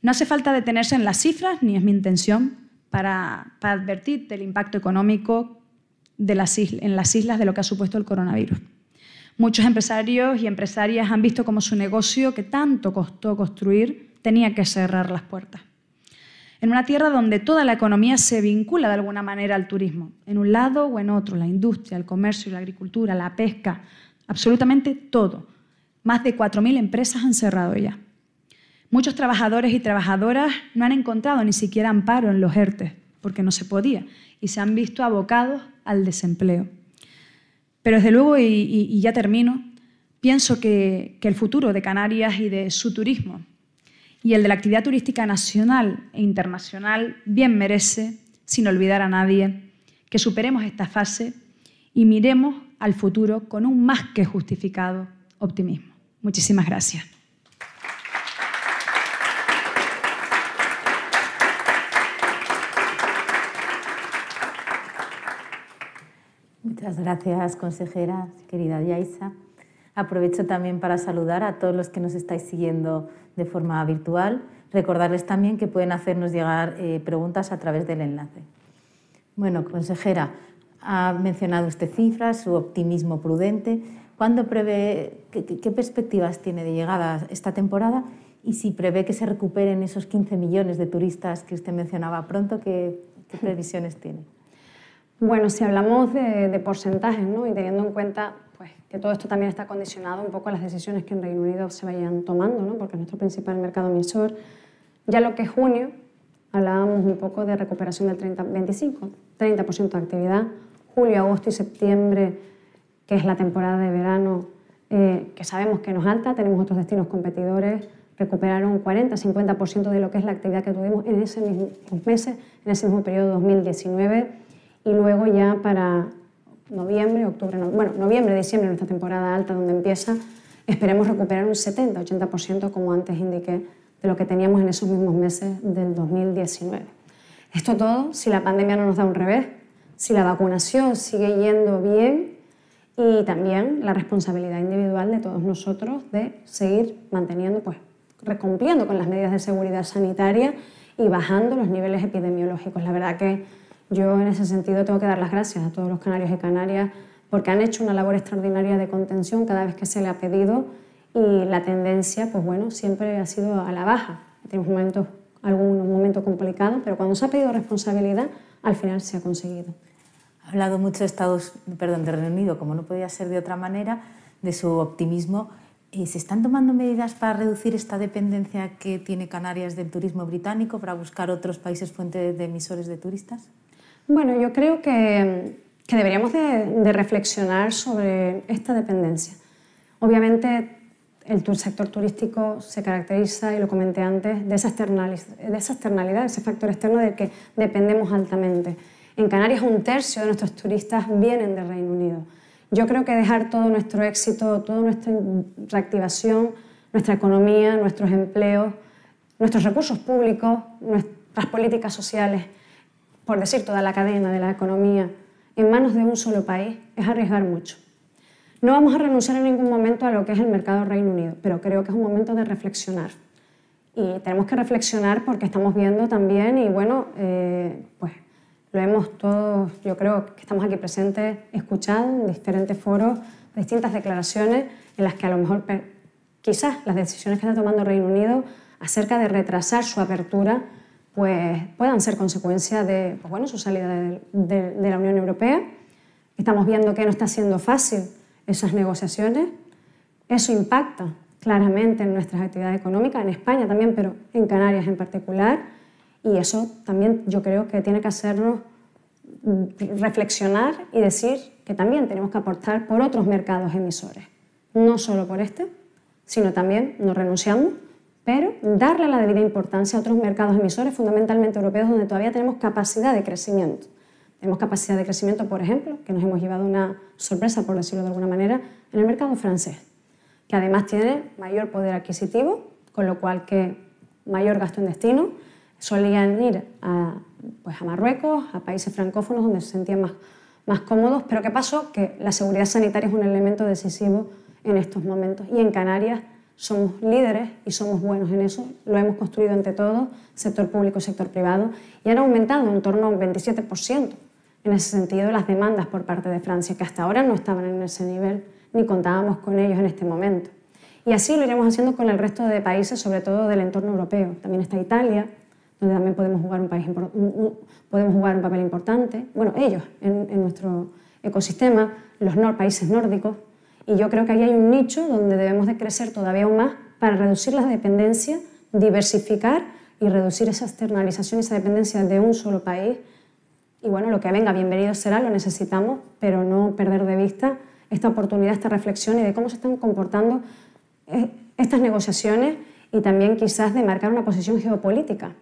No hace falta detenerse en las cifras, ni es mi intención, para, advertir del impacto económico en las islas de lo que ha supuesto el coronavirus. Muchos empresarios y empresarias han visto cómo su negocio, que tanto costó construir, tenía que cerrar las puertas. En una tierra donde toda la economía se vincula de alguna manera al turismo, en un lado o en otro, la industria, el comercio, la agricultura, la pesca, absolutamente todo. Más de 4.000 empresas han cerrado ya. Muchos trabajadores y trabajadoras no han encontrado ni siquiera amparo en los ERTE, porque no se podía, y se han visto abocados al desempleo. Pero desde luego, y, ya termino, pienso que, el futuro de Canarias y de su turismo y el de la actividad turística nacional e internacional bien merece, sin olvidar a nadie, que superemos esta fase y miremos al futuro con un más que justificado optimismo. Muchísimas gracias. Muchas gracias, consejera, querida Yaisa. Aprovecho también para saludar a todos los que nos estáis siguiendo de forma virtual. Recordarles también que pueden hacernos llegar eh, preguntas a través del enlace. Bueno, consejera, ha mencionado usted cifras, su optimismo prudente. ¿Cuándo prevé, qué, perspectivas tiene de llegada esta temporada? Y si prevé que se recuperen esos 15 millones de turistas que usted mencionaba pronto, ¿qué, previsiones tiene? Bueno, si hablamos de, porcentajes ¿no? y teniendo en cuenta pues, que todo esto también está condicionado un poco a las decisiones que en Reino Unido se vayan tomando, ¿no? porque es nuestro principal mercado emisor, ya lo que es junio, hablábamos un poco de recuperación del 30, 25, 30% de actividad, julio, agosto y septiembre, que es la temporada de verano, eh, que sabemos que nos alta, tenemos otros destinos competidores, recuperaron 40-50% de lo que es la actividad que tuvimos en ese mismo meses, en ese mismo periodo 2019, y luego ya para noviembre, octubre, bueno, noviembre, diciembre, nuestra temporada alta donde empieza, esperemos recuperar un 70-80%, como antes indiqué, de lo que teníamos en esos mismos meses del 2019. Esto todo si la pandemia no nos da un revés, si la vacunación sigue yendo bien y también la responsabilidad individual de todos nosotros de seguir manteniendo, pues, recumpliendo con las medidas de seguridad sanitaria y bajando los niveles epidemiológicos. La verdad que yo en ese sentido tengo que dar las gracias a todos los canarios y canarias porque han hecho una labor extraordinaria de contención cada vez que se le ha pedido y la tendencia, pues bueno, siempre ha sido a la baja. Tenemos momentos, algunos momentos complicados, pero cuando se ha pedido responsabilidad, al final se ha conseguido hablado mucho de Estados, perdón, de Reino Unido, como no podía ser de otra manera, de su optimismo. Eh, ¿Se están tomando medidas para reducir esta dependencia que tiene Canarias del turismo británico para buscar otros países fuentes de emisores de turistas? Bueno, yo creo que, deberíamos de, de, reflexionar sobre esta dependencia. Obviamente el sector turístico se caracteriza, y lo comenté antes, de esa, de esa externalidad, ese factor externo del que dependemos altamente. En Canarias un tercio de nuestros turistas vienen del Reino Unido. Yo creo que dejar todo nuestro éxito, toda nuestra reactivación, nuestra economía, nuestros empleos, nuestros recursos públicos, nuestras políticas sociales, por decir toda la cadena de la economía, en manos de un solo país, es arriesgar mucho. No vamos a renunciar en ningún momento a lo que es el mercado Reino Unido, pero creo que es un momento de reflexionar. Y tenemos que reflexionar porque estamos viendo también, y bueno, eh, pues lo hemos todos, yo creo que estamos aquí presentes, escuchado en diferentes foros distintas declaraciones en las que a lo mejor quizás las decisiones que está tomando Reino Unido acerca de retrasar su apertura pues puedan ser consecuencia de pues bueno, su salida de, la Unión Europea. Estamos viendo que no está siendo fácil esas negociaciones. Eso impacta claramente en nuestras actividades económicas, en España también, pero en Canarias en particular. Y eso también yo creo que tiene que hacernos reflexionar y decir que también tenemos que aportar por otros mercados emisores, no solo por este, sino también, no renunciamos, pero darle la debida importancia a otros mercados emisores, fundamentalmente europeos, donde todavía tenemos capacidad de crecimiento. Tenemos capacidad de crecimiento, por ejemplo, que nos hemos llevado una sorpresa, por decirlo de alguna manera, en el mercado francés, que además tiene mayor poder adquisitivo, con lo cual que mayor gasto en destino, solían ir a, pues a Marruecos, a países francófonos donde se sentían más, más cómodos, pero ¿qué pasó? Que la seguridad sanitaria es un elemento decisivo en estos momentos y en Canarias somos líderes y somos buenos en eso, lo hemos construido entre todos, sector público y sector privado, y han aumentado en torno a un 27% en ese sentido las demandas por parte de Francia, que hasta ahora no estaban en ese nivel ni contábamos con ellos en este momento. Y así lo iremos haciendo con el resto de países, sobre todo del entorno europeo. También está Italia, donde también podemos jugar un, país, podemos jugar un papel importante. Bueno, ellos en, nuestro ecosistema, los países nórdicos, y yo creo que ahí hay un nicho donde debemos de crecer todavía aún más para reducir la dependencia, diversificar y reducir esa externalización, esa dependencia de un solo país. Y bueno, lo que venga, bienvenido será, lo necesitamos, pero no perder de vista esta oportunidad, esta reflexión y de cómo se están comportando eh, estas negociaciones y también quizás de marcar una posición geopolítica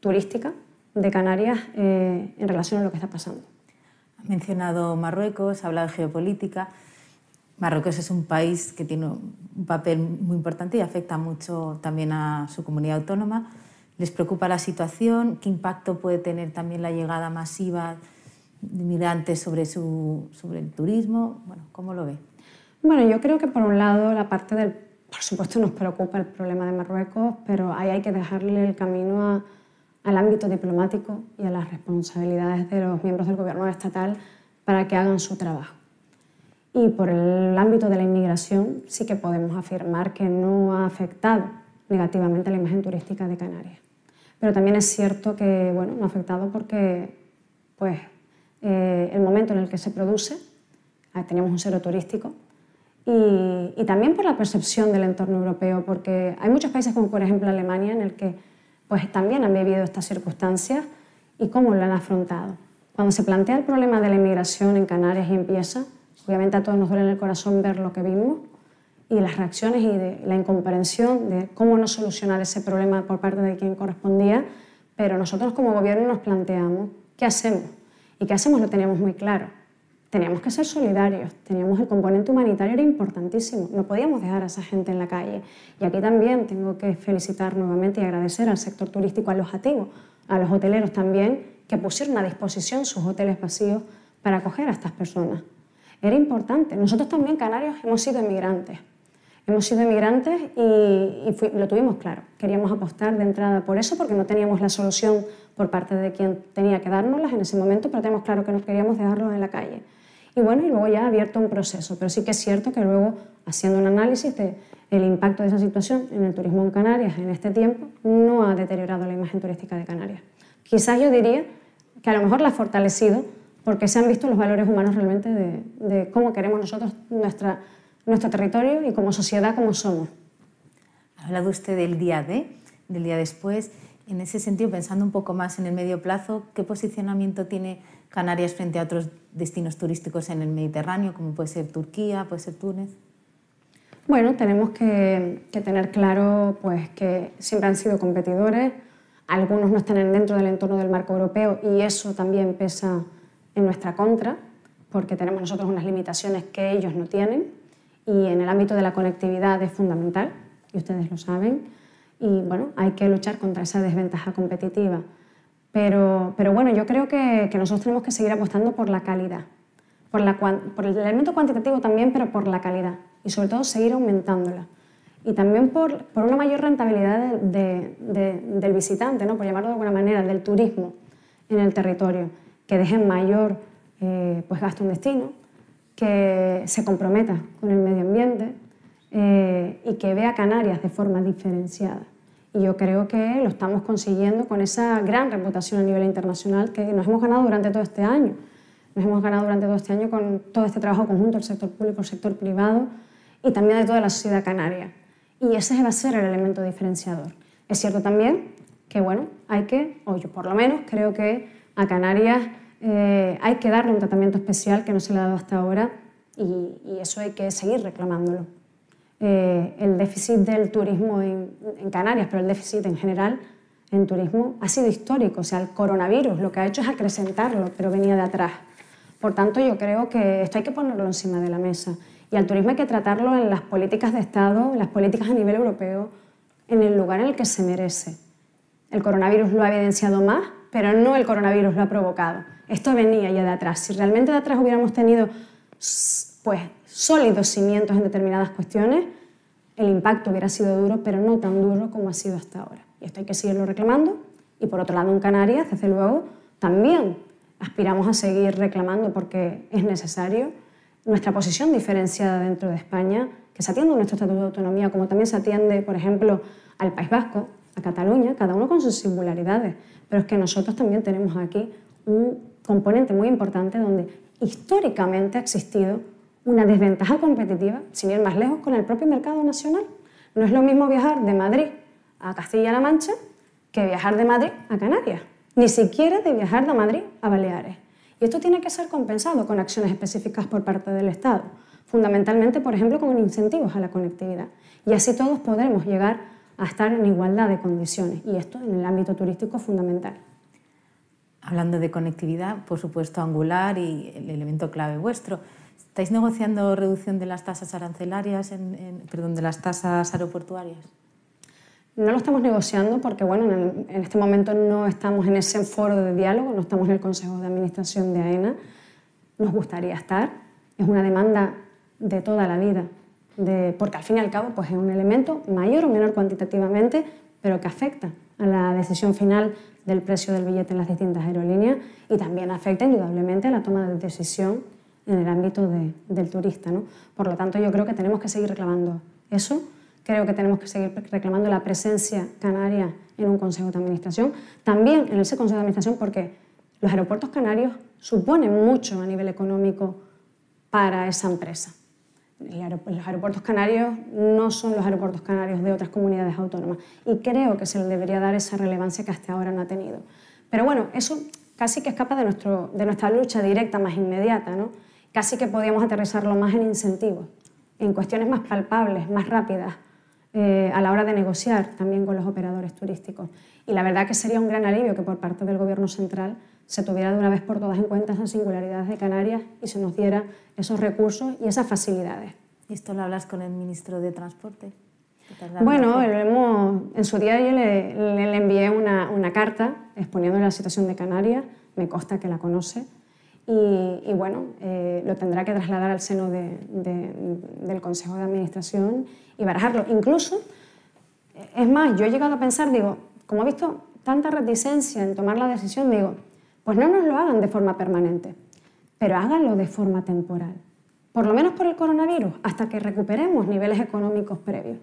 turística de Canarias eh, en relación a lo que está pasando. Ha mencionado Marruecos, ha hablado de geopolítica. Marruecos es un país que tiene un papel muy importante y afecta mucho también a su comunidad autónoma. ¿Les preocupa la situación? ¿Qué impacto puede tener también la llegada masiva de migrantes sobre, su, sobre el turismo? Bueno, ¿Cómo lo ve? Bueno, yo creo que por un lado la parte del por supuesto nos preocupa el problema de Marruecos, pero ahí hay que dejarle el camino al ámbito diplomático y a las responsabilidades de los miembros del gobierno estatal para que hagan su trabajo. Y por el ámbito de la inmigración sí que podemos afirmar que no ha afectado negativamente la imagen turística de Canarias. Pero también es cierto que bueno, no ha afectado porque pues, eh, el momento en el que se produce, ah, teníamos un cero turístico, y, y, también por la percepción del entorno europeo, porque hay muchos países como por ejemplo Alemania en el que pues, también han vivido estas circunstancias y cómo lo han afrontado. Cuando se plantea el problema de la inmigración en Canarias y empieza, obviamente a todos nos duele en el corazón ver lo que vimos, y las reacciones y de la incomprensión de cómo no solucionar ese problema por parte de quien correspondía, pero nosotros como gobierno nos planteamos qué hacemos. Y qué hacemos lo teníamos muy claro. Teníamos que ser solidarios, teníamos el componente humanitario era importantísimo, no podíamos dejar a esa gente en la calle. Y aquí también tengo que felicitar nuevamente y agradecer al sector turístico alojativo, a los hoteleros también, que pusieron a disposición sus hoteles vacíos para acoger a estas personas. Era importante. Nosotros también, canarios, hemos sido emigrantes. Hemos sido emigrantes y, lo tuvimos claro. Queríamos apostar de entrada por eso, porque no teníamos la solución por parte de quien tenía que dárnoslas en ese momento, pero teníamos claro que no queríamos dejarlos en la calle. Y bueno, y luego ya ha abierto un proceso, pero sí que es cierto que luego, haciendo un análisis del el impacto de esa situación en el turismo en Canarias en este tiempo, no ha deteriorado la imagen turística de Canarias. Quizás yo diría que a lo mejor la ha fortalecido porque se han visto los valores humanos realmente de, de cómo queremos nosotros nuestra nuestro territorio y como sociedad como somos. Ha hablado usted del día D, del día después. En ese sentido, pensando un poco más en el medio plazo, ¿qué posicionamiento tiene Canarias frente a otros destinos turísticos en el Mediterráneo, como puede ser Turquía, puede ser Túnez? Bueno, tenemos que, que, tener claro pues, que siempre han sido competidores, algunos no están dentro del entorno del marco europeo y eso también pesa en nuestra contra, porque tenemos nosotros unas limitaciones que ellos no tienen y en el ámbito de la conectividad es fundamental, y ustedes lo saben, y bueno, hay que luchar contra esa desventaja competitiva. Pero, pero bueno, yo creo que, que, nosotros tenemos que seguir apostando por la calidad, por, la, por el elemento cuantitativo también, pero por la calidad, y sobre todo seguir aumentándola. Y también por, por una mayor rentabilidad de, de, del visitante, ¿no? por llamarlo de alguna manera, del turismo en el territorio, que dejen mayor eh, pues gasto en destino, que se comprometa con el medio ambiente eh, y que vea Canarias de forma diferenciada. Y yo creo que lo estamos consiguiendo con esa gran reputación a nivel internacional que nos hemos ganado durante todo este año. Nos hemos ganado durante todo este año con todo este trabajo conjunto del sector público, el sector privado y también de toda la sociedad canaria. Y ese va a ser el elemento diferenciador. Es cierto también que, bueno, hay que, o yo por lo menos creo que a Canarias eh, hay que darle un tratamiento especial que no se le ha dado hasta ahora y, eso hay que seguir reclamándolo. Eh, el déficit del turismo en, Canarias, pero el déficit en general en turismo ha sido histórico. O sea, el coronavirus lo que ha hecho es acrecentarlo, pero venía de atrás. Por tanto, yo creo que esto hay que ponerlo encima de la mesa. Y al turismo hay que tratarlo en las políticas de Estado, en las políticas a nivel europeo, en el lugar en el que se merece. El coronavirus lo ha evidenciado más, pero no el coronavirus lo ha provocado. Esto venía ya de atrás. Si realmente de atrás hubiéramos tenido pues, sólidos cimientos en determinadas cuestiones, el impacto hubiera sido duro, pero no tan duro como ha sido hasta ahora. Y esto hay que seguirlo reclamando. Y por otro lado, en Canarias, desde luego, también aspiramos a seguir reclamando porque es necesario nuestra posición diferenciada dentro de España, que se atiende a nuestro estatuto de autonomía, como también se atiende, por ejemplo, al País Vasco, a Cataluña, cada uno con sus singularidades. Pero es que nosotros también tenemos aquí un componente muy importante donde históricamente ha existido una desventaja competitiva, sin ir más lejos, con el propio mercado nacional. No es lo mismo viajar de Madrid a Castilla-La Mancha que viajar de Madrid a Canarias, ni siquiera de viajar de Madrid a Baleares. Y esto tiene que ser compensado con acciones específicas por parte del Estado, fundamentalmente, por ejemplo, con incentivos a la conectividad. Y así todos podremos llegar a estar en igualdad de condiciones. Y esto en el ámbito turístico es fundamental. Hablando de conectividad, por supuesto, Angular y el elemento clave vuestro. ¿Estáis negociando reducción de las tasas arancelarias, en, perdón, de las tasas aeroportuarias? No lo estamos negociando porque, bueno, en, en, este momento no estamos en ese foro de diálogo, no estamos en el Consejo de Administración de AENA. Nos gustaría estar. Es una demanda de toda la vida porque al fin y al cabo pues, es un elemento mayor o menor cuantitativamente, pero que afecta a la decisión final del precio del billete en las distintas aerolíneas y también afecta indudablemente a la toma de decisión en el ámbito del turista. ¿no? Por lo tanto, yo creo que tenemos que seguir reclamando eso. Creo que tenemos que seguir reclamando la presencia canaria en un consejo de administración. También en ese consejo de administración porque los aeropuertos canarios suponen mucho a nivel económico para esa empresa. Los aeropuertos canarios no son los aeropuertos canarios de otras comunidades autónomas y creo que se le debería dar esa relevancia que hasta ahora no ha tenido. Pero bueno, eso casi que escapa de, nuestro, de nuestra lucha directa más inmediata, ¿no? casi que podíamos aterrizarlo más en incentivos, en cuestiones más palpables, más rápidas, eh, a la hora de negociar también con los operadores turísticos. Y la verdad que sería un gran alivio que por parte del Gobierno central se tuviera de una vez por todas en cuenta esas singularidades de Canarias y se nos diera esos recursos y esas facilidades. ¿Y esto lo hablas con el ministro de Transporte? Bueno, en su día yo le, envié una, carta exponiendo la situación de Canarias, me consta que la conoce, y, bueno, eh, lo tendrá que trasladar al seno del Consejo de Administración y barajarlo. Incluso, es más, yo he llegado a pensar, digo, como he visto tanta reticencia en tomar la decisión, digo, pues no nos lo hagan de forma permanente, pero háganlo de forma temporal. Por lo menos por el coronavirus, hasta que recuperemos niveles económicos previos.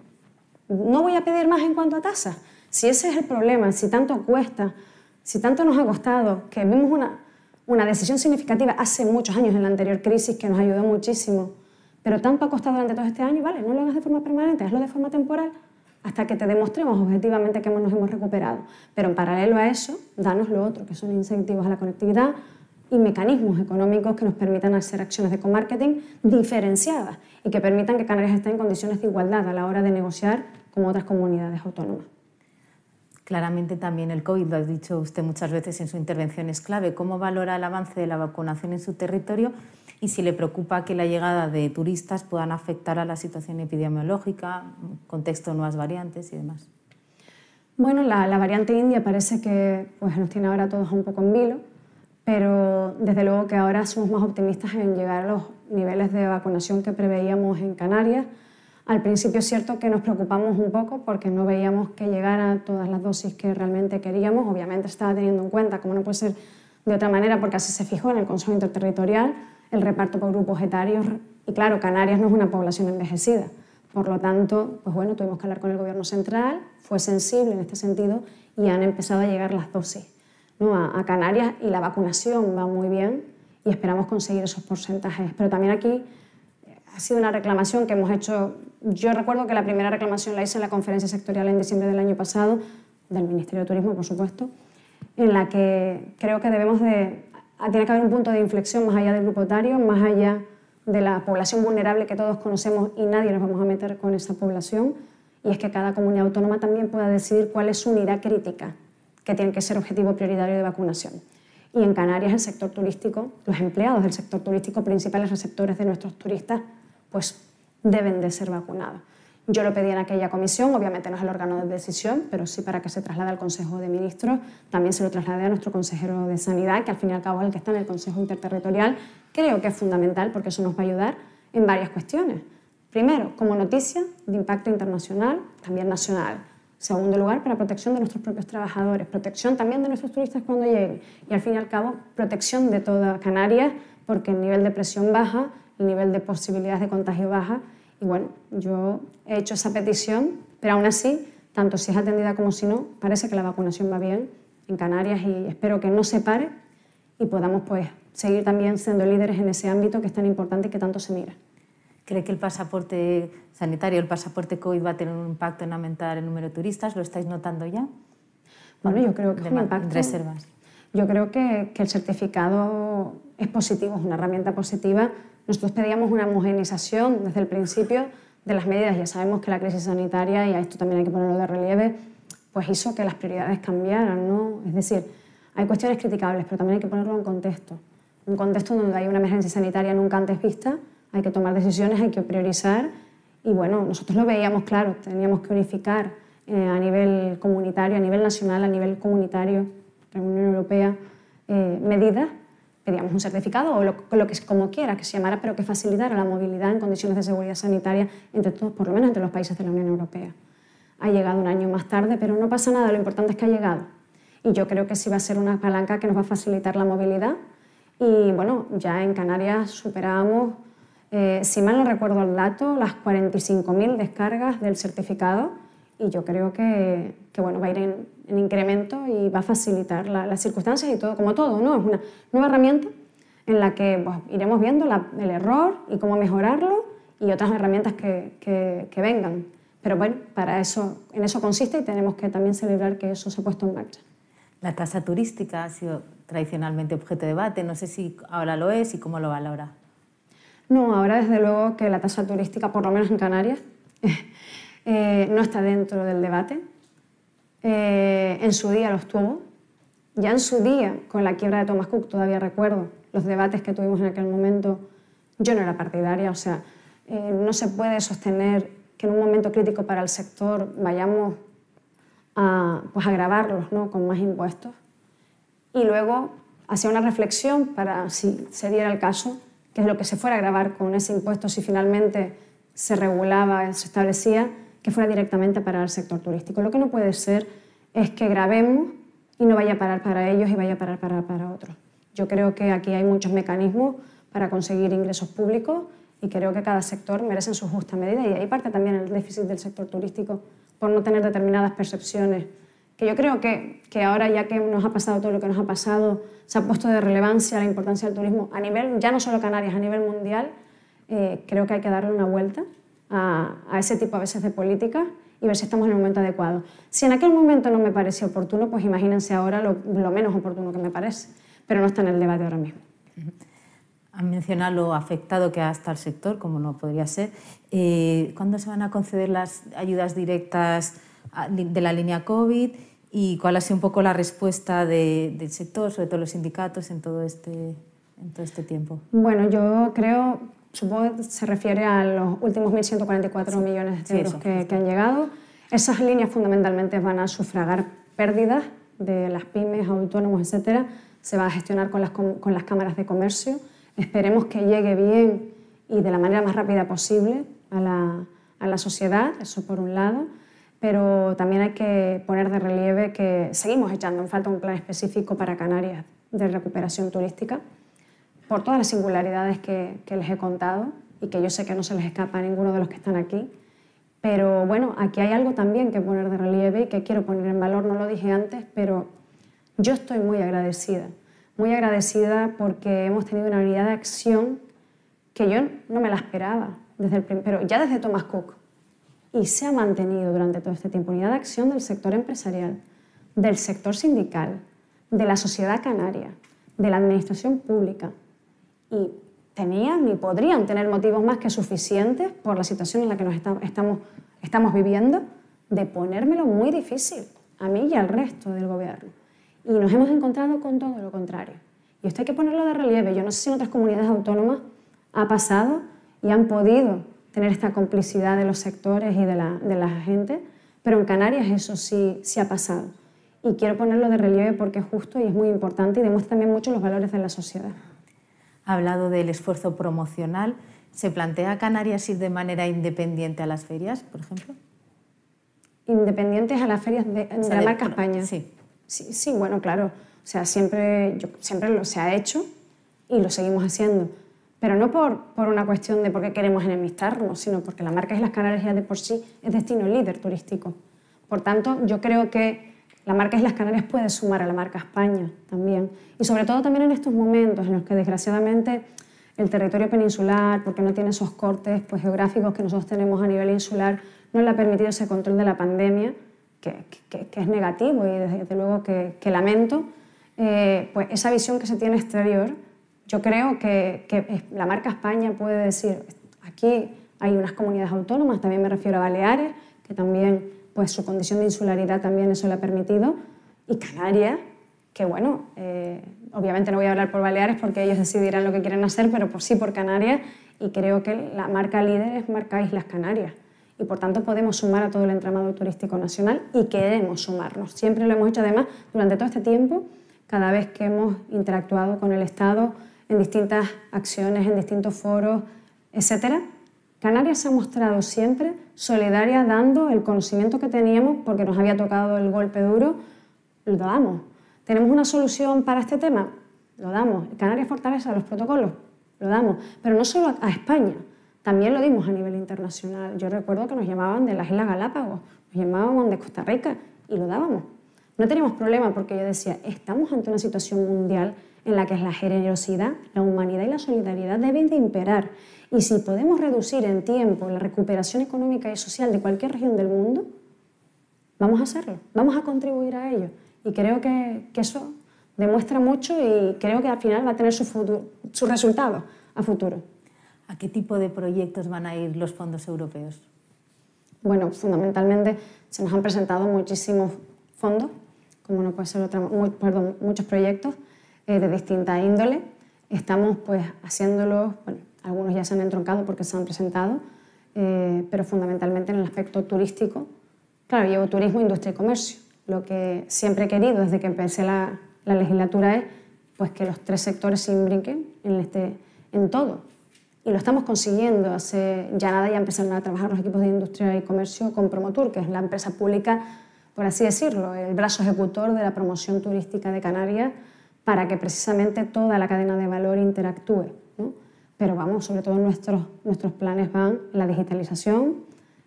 No voy a pedir más en cuanto a tasas. Si ese es el problema, si tanto cuesta, si tanto nos ha costado, que vimos una, una decisión significativa hace muchos años en la anterior crisis que nos ayudó muchísimo, pero tanto ha costado durante todo este año, vale, no lo hagas de forma permanente, hazlo de forma temporal, hasta que te demostremos objetivamente que nos hemos recuperado. Pero en paralelo a eso, danos lo otro, que son incentivos a la conectividad y mecanismos económicos que nos permitan hacer acciones de co-marketing diferenciadas y que permitan que Canarias esté en condiciones de igualdad a la hora de negociar con otras comunidades autónomas. Claramente también el COVID, lo ha dicho usted muchas veces en su intervención, es clave. ¿Cómo valora el avance de la vacunación en su territorio y si le preocupa que la llegada de turistas puedan afectar a la situación epidemiológica, contexto de nuevas variantes y demás. Bueno, la, variante india parece que pues, nos tiene ahora todos un poco en vilo, pero desde luego que ahora somos más optimistas en llegar a los niveles de vacunación que preveíamos en Canarias. Al principio es cierto que nos preocupamos un poco porque no veíamos que llegaran todas las dosis que realmente queríamos. Obviamente estaba teniendo en cuenta, como no puede ser de otra manera, porque así se fijó en el Consejo Interterritorial, el reparto por grupos etarios y claro, Canarias no es una población envejecida. Por lo tanto, pues bueno, tuvimos que hablar con el gobierno central, fue sensible en este sentido y han empezado a llegar las dosis ¿no? a, a Canarias y la vacunación va muy bien y esperamos conseguir esos porcentajes. Pero también aquí ha sido una reclamación que hemos hecho, yo recuerdo que la primera reclamación la hice en la conferencia sectorial en diciembre del año pasado, del Ministerio de Turismo, por supuesto, en la que creo que debemos de tiene que haber un punto de inflexión más allá del grupo etario, más allá de la población vulnerable que todos conocemos y nadie nos vamos a meter con esa población, y es que cada comunidad autónoma también pueda decidir cuál es su unidad crítica, que tiene que ser objetivo prioritario de vacunación. Y en Canarias el sector turístico, los empleados del sector turístico, principales receptores de nuestros turistas, pues deben de ser vacunados. Yo lo pedí en aquella comisión, obviamente no es el órgano de decisión, pero sí para que se traslade al Consejo de Ministros. También se lo trasladé a nuestro consejero de Sanidad, que al fin y al cabo es el que está en el Consejo Interterritorial. Creo que es fundamental porque eso nos va a ayudar en varias cuestiones. Primero, como noticia de impacto internacional, también nacional. Segundo lugar, para protección de nuestros propios trabajadores, protección también de nuestros turistas cuando lleguen. Y al fin y al cabo, protección de toda Canarias, porque el nivel de presión baja, el nivel de posibilidades de contagio baja y bueno, yo he hecho esa petición, pero aún así, tanto si es atendida como si no, parece que la vacunación va bien en Canarias y espero que no se pare y podamos pues, seguir también siendo líderes en ese ámbito que es tan importante y que tanto se mira. ¿Cree que el pasaporte sanitario, el pasaporte COVID va a tener un impacto en aumentar el número de turistas? ¿Lo estáis notando ya? Bueno, yo creo que es un impacto. Reservas. Yo creo que, que el certificado es positivo, es una herramienta positiva nosotros pedíamos una homogeneización desde el principio de las medidas. Ya sabemos que la crisis sanitaria, y a esto también hay que ponerlo de relieve, pues hizo que las prioridades cambiaran. ¿no? Es decir, hay cuestiones criticables, pero también hay que ponerlo en contexto. Un contexto donde hay una emergencia sanitaria nunca antes vista, hay que tomar decisiones, hay que priorizar. Y bueno, nosotros lo veíamos claro, teníamos que unificar eh, a nivel comunitario, a nivel nacional, a nivel comunitario, la Unión Europea, eh, medidas pedíamos un certificado o lo, lo, que como quiera que se llamara, pero que facilitara la movilidad en condiciones de seguridad sanitaria entre todos, por lo menos entre los países de la Unión Europea. Ha llegado un año más tarde, pero no pasa nada, lo importante es que ha llegado. Y yo creo que sí va a ser una palanca que nos va a facilitar la movilidad. Y bueno, ya en Canarias superábamos, eh, si mal no recuerdo el dato, las 45.000 descargas del certificado. Y yo creo que, que bueno, va a ir en, en incremento y va a facilitar las circunstancias y todo, como todo, ¿no? Es una nueva herramienta en la que pues, iremos viendo el error y cómo mejorarlo y otras herramientas que, que, vengan. Pero bueno, para eso, en eso consiste y tenemos que también celebrar que eso se ha puesto en marcha. La tasa turística ha sido tradicionalmente objeto de debate, no sé si ahora lo es y cómo lo valora. No, ahora desde luego que la tasa turística, por lo menos en Canarias, eh, no está dentro del debate. Eh, en su día los tuvo. Ya en su día, con la quiebra de Thomas Cook, todavía recuerdo los debates que tuvimos en aquel momento. Yo no era partidaria, o sea, eh, no se puede sostener que en un momento crítico para el sector vayamos a, pues, ¿no? con más impuestos. Y luego hacía una reflexión para, si se diera el caso, que es lo que se fuera a grabar con ese impuesto si finalmente se regulaba, se establecía, que fuera directamente para el sector turístico. Lo que no puede ser es que grabemos y no vaya a parar para ellos y vaya a parar para, para otros. Yo creo que aquí hay muchos mecanismos para conseguir ingresos públicos y creo que cada sector merece su justa medida y ahí parte también el déficit del sector turístico por no tener determinadas percepciones que yo creo que, que ahora ya que nos ha pasado todo lo que nos ha pasado se ha puesto de relevancia la importancia del turismo a nivel, ya no solo Canarias, a nivel mundial, eh, creo que hay que darle una vuelta a, ese tipo a veces de política y ver si estamos en el momento adecuado. Si en aquel momento no me parecía oportuno, pues imagínense ahora lo, menos oportuno que me parece, pero no está en el debate ahora mismo. Han mencionado lo afectado que ha estado el sector, como no podría ser. Eh, ¿Cuándo se van a conceder las ayudas directas de la línea COVID? ¿Y cuál ha sido un poco la respuesta del sector, sobre todo los sindicatos, en todo este, en todo este tiempo? Bueno, yo creo supongo que se refiere a los últimos 1.144 millones de euros que, han llegado. Esas líneas fundamentalmente van a sufragar pérdidas de las pymes, autónomos, etcétera. Se va a gestionar con las, con las cámaras de comercio. Esperemos que llegue bien y de la manera más rápida posible a la, a la sociedad, eso por un lado pero también hay que poner de relieve que seguimos echando en falta un plan específico para Canarias de recuperación turística por todas las singularidades que, les he contado y que yo sé que no se les escapa a ninguno de los que están aquí. Pero bueno, aquí hay algo también que poner de relieve y que quiero poner en valor, no lo dije antes, pero yo estoy muy agradecida, muy agradecida porque hemos tenido una unidad de acción que yo no me la esperaba, desde el, pero ya desde Thomas Cook, y se ha mantenido durante todo este tiempo, unidad de acción del sector empresarial, del sector sindical, de la sociedad canaria, de la administración pública, y tenían y podrían tener motivos más que suficientes por la situación en la que nos estamos, estamos viviendo de ponérmelo muy difícil a mí y al resto del gobierno. Y nos hemos encontrado con todo lo contrario. Y esto hay que ponerlo de relieve. Yo no sé si en otras comunidades autónomas ha pasado y han podido tener esta complicidad de los sectores y de la, de la gente, pero en Canarias eso sí, sí ha pasado. Y quiero ponerlo de relieve porque es justo y es muy importante y demuestra también mucho los valores de la sociedad ha hablado del esfuerzo promocional. ¿Se plantea Canarias ir de manera independiente a las ferias, por ejemplo? Independientes a las ferias de, la marca España. Sí. sí. sí. bueno, claro. O sea, siempre, yo, siempre lo se ha hecho y lo seguimos haciendo. Pero no por, por una cuestión de por qué queremos enemistarnos, sino porque la marca Islas Canarias ya de por sí es destino líder turístico. Por tanto, yo creo que la marca Islas Canarias puede sumar a la marca España también. Y sobre todo también en estos momentos en los que desgraciadamente el territorio peninsular, porque no tiene esos cortes pues, geográficos que nosotros tenemos a nivel insular, no le ha permitido ese control de la pandemia, que, es negativo y desde, luego que, lamento, eh, pues esa visión que se tiene exterior, yo creo que, la marca España puede decir, aquí hay unas comunidades autónomas, también me refiero a Baleares, que también pues su condición de insularidad también eso le ha permitido. Y Canarias, que bueno, eh, obviamente no voy a hablar por Baleares porque ellos decidirán lo que quieren hacer, pero por sí por Canarias. Y creo que la marca líder es marca Islas Canarias. Y por tanto podemos sumar a todo el entramado turístico nacional y queremos sumarnos. Siempre lo hemos hecho además durante todo este tiempo cada vez que hemos interactuado con el Estado en distintas acciones, en distintos foros, etc. Canarias se ha mostrado siempre solidaria dando el conocimiento que teníamos porque nos había tocado el golpe duro, lo damos. ¿Tenemos una solución para este tema? Lo damos. Canarias fortaleza los protocolos, lo damos. Pero no solo a España, también lo dimos a nivel internacional. Yo recuerdo que nos llamaban de las Islas Galápagos, nos llamaban de Costa Rica y lo dábamos. No teníamos problema porque yo decía, estamos ante una situación mundial en la que la generosidad, la humanidad y la solidaridad deben de imperar. Y si podemos reducir en tiempo la recuperación económica y social de cualquier región del mundo, vamos a hacerlo, vamos a contribuir a ello. Y creo que, eso demuestra mucho y creo que al final va a tener su, su resultado a futuro. ¿A qué tipo de proyectos van a ir los fondos europeos? Bueno, fundamentalmente se nos han presentado muchísimos fondos, como no puede ser otra, perdón, muchos proyectos eh, de distinta índole. Estamos pues haciéndolos, bueno, algunos ya se han entroncado porque se han presentado, eh, pero fundamentalmente en el aspecto turístico. Claro, llevo turismo, industria y comercio. Lo que siempre he querido desde que empecé la, la legislatura es pues, que los tres sectores se imbrinquen en, este, en todo y lo estamos consiguiendo. Hace ya nada ya empezaron a trabajar los equipos de industria y comercio con Promotur, que es la empresa pública, por así decirlo, el brazo ejecutor de la promoción turística de Canarias, para que precisamente toda la cadena de valor interactúe. Pero vamos, sobre todo nuestros, nuestros planes van en la digitalización,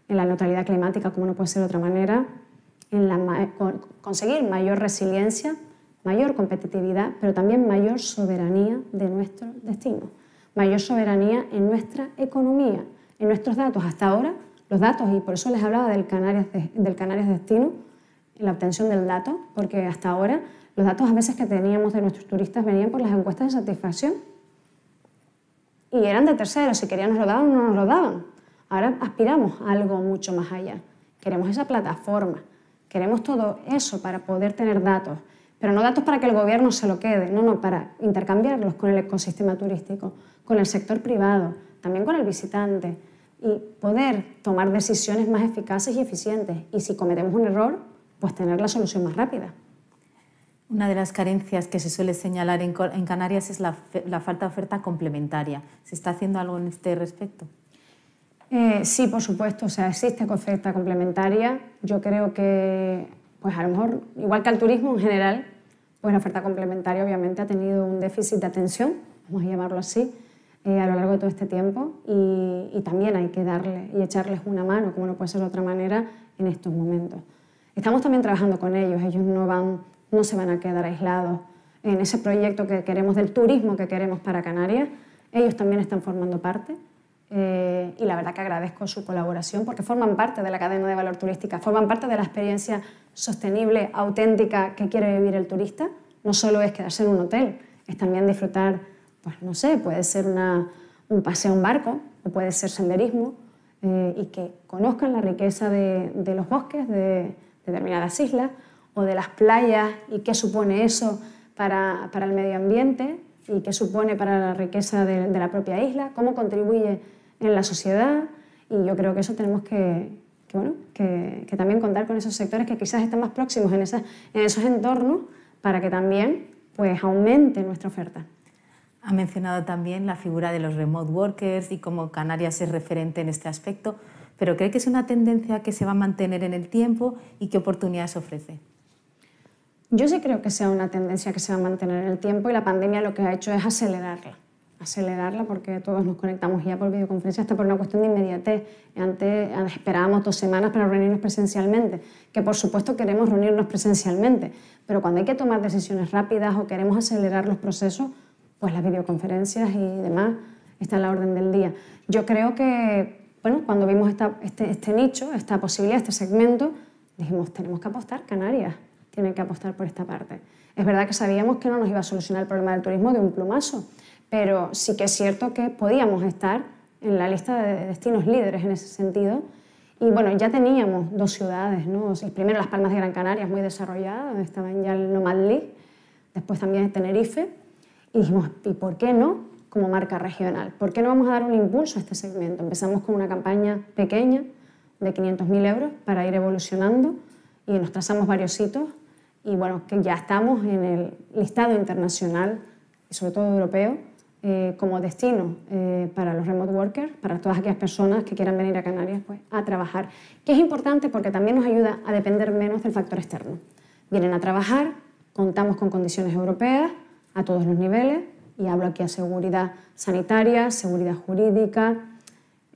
en la neutralidad climática, como no puede ser de otra manera, en la, conseguir mayor resiliencia, mayor competitividad, pero también mayor soberanía de nuestro destino mayor soberanía en nuestra economía, en nuestros datos. Hasta ahora, los datos, y por eso les hablaba del Canarias, del Canarias Destino, la obtención del dato, porque hasta ahora los datos a veces que teníamos de nuestros turistas venían por las encuestas de satisfacción y eran de terceros, si querían nos lo daban o no nos lo daban. Ahora aspiramos a algo mucho más allá. Queremos esa plataforma, queremos todo eso para poder tener datos, pero no datos para que el gobierno se lo quede, no, no, para intercambiarlos con el ecosistema turístico, con el sector privado, también con el visitante, y poder tomar decisiones más eficaces y eficientes. Y si cometemos un error, pues tener la solución más rápida. Una de las carencias que se suele señalar en, Canarias es la, falta de oferta complementaria. ¿Se está haciendo algo en este respecto? Eh, sí, por supuesto, o sea, existe oferta complementaria. Yo creo que pues a lo mejor, igual que al turismo en general, pues la oferta complementaria obviamente ha tenido un déficit de atención, vamos a llamarlo así, eh, a lo largo de todo este tiempo y, también hay que darle y echarles una mano, como no puede ser de otra manera, en estos momentos. Estamos también trabajando con ellos, ellos no, van, no se van a quedar aislados en ese proyecto que queremos del turismo que queremos para Canarias, ellos también están formando parte eh, y la verdad que agradezco su colaboración porque forman parte de la cadena de valor turística, forman parte de la experiencia sostenible, auténtica que quiere vivir el turista. No solo es quedarse en un hotel, es también disfrutar, pues no sé, puede ser un paseo en barco o puede ser senderismo eh, y que conozcan la riqueza de, los bosques de, determinadas islas o de las playas y qué supone eso para, para el medio ambiente y qué supone para la riqueza de, de la propia isla, cómo contribuye en la sociedad y yo creo que eso tenemos que, bueno, que, también contar con esos sectores que quizás están más próximos en, en esos entornos para que también pues, aumente nuestra oferta. Ha mencionado también la figura de los remote workers y cómo Canarias es referente en este aspecto, pero ¿cree que es una tendencia que se va a mantener en el tiempo y qué oportunidades ofrece? Yo sí creo que sea una tendencia que se va a mantener en el tiempo y la pandemia lo que ha hecho es acelerarla acelerarla porque todos nos conectamos ya por videoconferencia hasta por una cuestión de inmediatez. Antes esperábamos dos semanas para reunirnos presencialmente, que por supuesto queremos reunirnos presencialmente, pero cuando hay que tomar decisiones rápidas o queremos acelerar los procesos, pues las videoconferencias y demás están a la orden del día. Yo creo que, bueno, cuando vimos este, este nicho, esta posibilidad, este segmento, dijimos, tenemos que apostar, Canarias tiene que apostar por esta parte. Es verdad que sabíamos que no nos iba a solucionar el problema del turismo de un plumazo, pero sí que es cierto que podíamos estar en la lista de destinos líderes en ese sentido. Y bueno, ya teníamos dos ciudades, ¿no? primero Las Palmas de Gran Canaria, muy desarrollada, donde estaban ya el Nomad League, después también Tenerife, y dijimos, ¿y por qué no como marca regional? ¿Por qué no vamos a dar un impulso a este segmento? Empezamos con una campaña pequeña de 500.000 euros para ir evolucionando y nos trazamos varios hitos y bueno, que ya estamos en el listado internacional y sobre todo europeo eh, como destino eh, para los remote workers, para todas aquellas personas que quieran venir a Canarias pues, a trabajar. Que es importante porque también nos ayuda a depender menos del factor externo. Vienen a trabajar, contamos con condiciones europeas a todos los niveles, y hablo aquí a seguridad sanitaria, seguridad jurídica,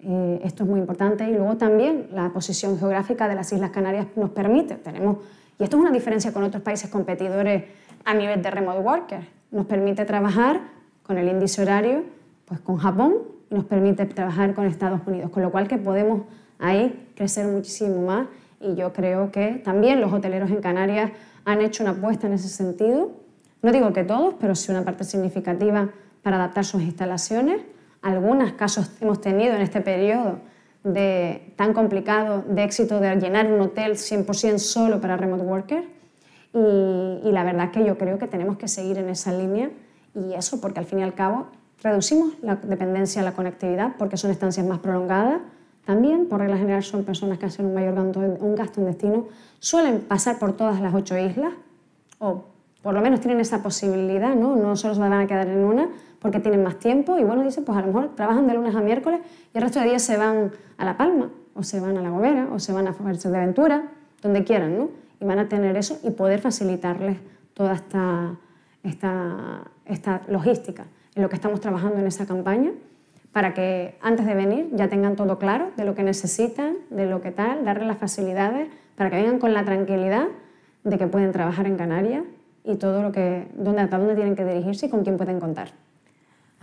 eh, esto es muy importante. Y luego también la posición geográfica de las Islas Canarias nos permite, tenemos, y esto es una diferencia con otros países competidores a nivel de remote workers, nos permite trabajar con el índice horario pues con Japón y nos permite trabajar con Estados Unidos, con lo cual que podemos ahí crecer muchísimo más y yo creo que también los hoteleros en Canarias han hecho una apuesta en ese sentido. No digo que todos, pero sí una parte significativa para adaptar sus instalaciones. Algunos casos hemos tenido en este periodo de, tan complicado de éxito de llenar un hotel 100% solo para remote workers y, y la verdad que yo creo que tenemos que seguir en esa línea y eso porque al fin y al cabo reducimos la dependencia a la conectividad porque son estancias más prolongadas. También, por regla general, son personas que hacen un mayor un gasto en destino. Suelen pasar por todas las ocho islas, o por lo menos tienen esa posibilidad, ¿no? No solo se van a quedar en una porque tienen más tiempo y bueno, dicen, pues a lo mejor trabajan de lunes a miércoles y el resto de días se van a La Palma, o se van a La Gomera, o se van a Fuerza de Aventura, donde quieran, ¿no? Y van a tener eso y poder facilitarles toda esta, esta, esta logística en lo que estamos trabajando en esa campaña para que antes de venir ya tengan todo claro de lo que necesitan, de lo que tal, darles las facilidades para que vengan con la tranquilidad de que pueden trabajar en Canarias y todo lo que, dónde, hasta dónde tienen que dirigirse y con quién pueden contar.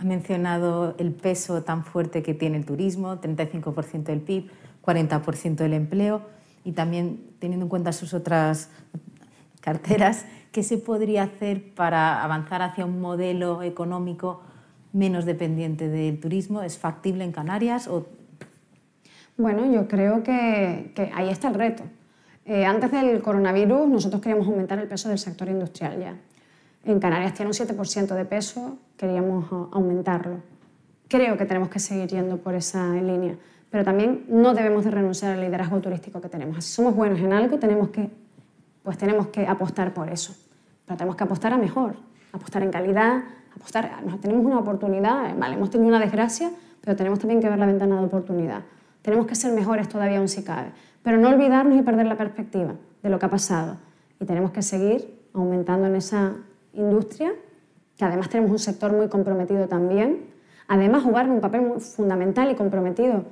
Ha mencionado el peso tan fuerte que tiene el turismo, 35% del PIB, 40% del empleo y también teniendo en cuenta sus otras carteras, ¿Qué se podría hacer para avanzar hacia un modelo económico menos dependiente del turismo? ¿Es factible en Canarias? Bueno, yo creo que, ahí está el reto. Eh, antes del coronavirus nosotros queríamos aumentar el peso del sector industrial ya. En Canarias tiene un 7% de peso, queríamos aumentarlo. Creo que tenemos que seguir yendo por esa línea, pero también no debemos de renunciar al liderazgo turístico que tenemos. Si somos buenos en algo, tenemos que pues tenemos que apostar por eso. Pero tenemos que apostar a mejor, apostar en calidad, apostar, tenemos una oportunidad, vale, hemos tenido una desgracia, pero tenemos también que ver la ventana de oportunidad. Tenemos que ser mejores todavía aún si cabe, pero no olvidarnos y perder la perspectiva de lo que ha pasado. Y tenemos que seguir aumentando en esa industria, que además tenemos un sector muy comprometido también, además jugar un papel muy fundamental y comprometido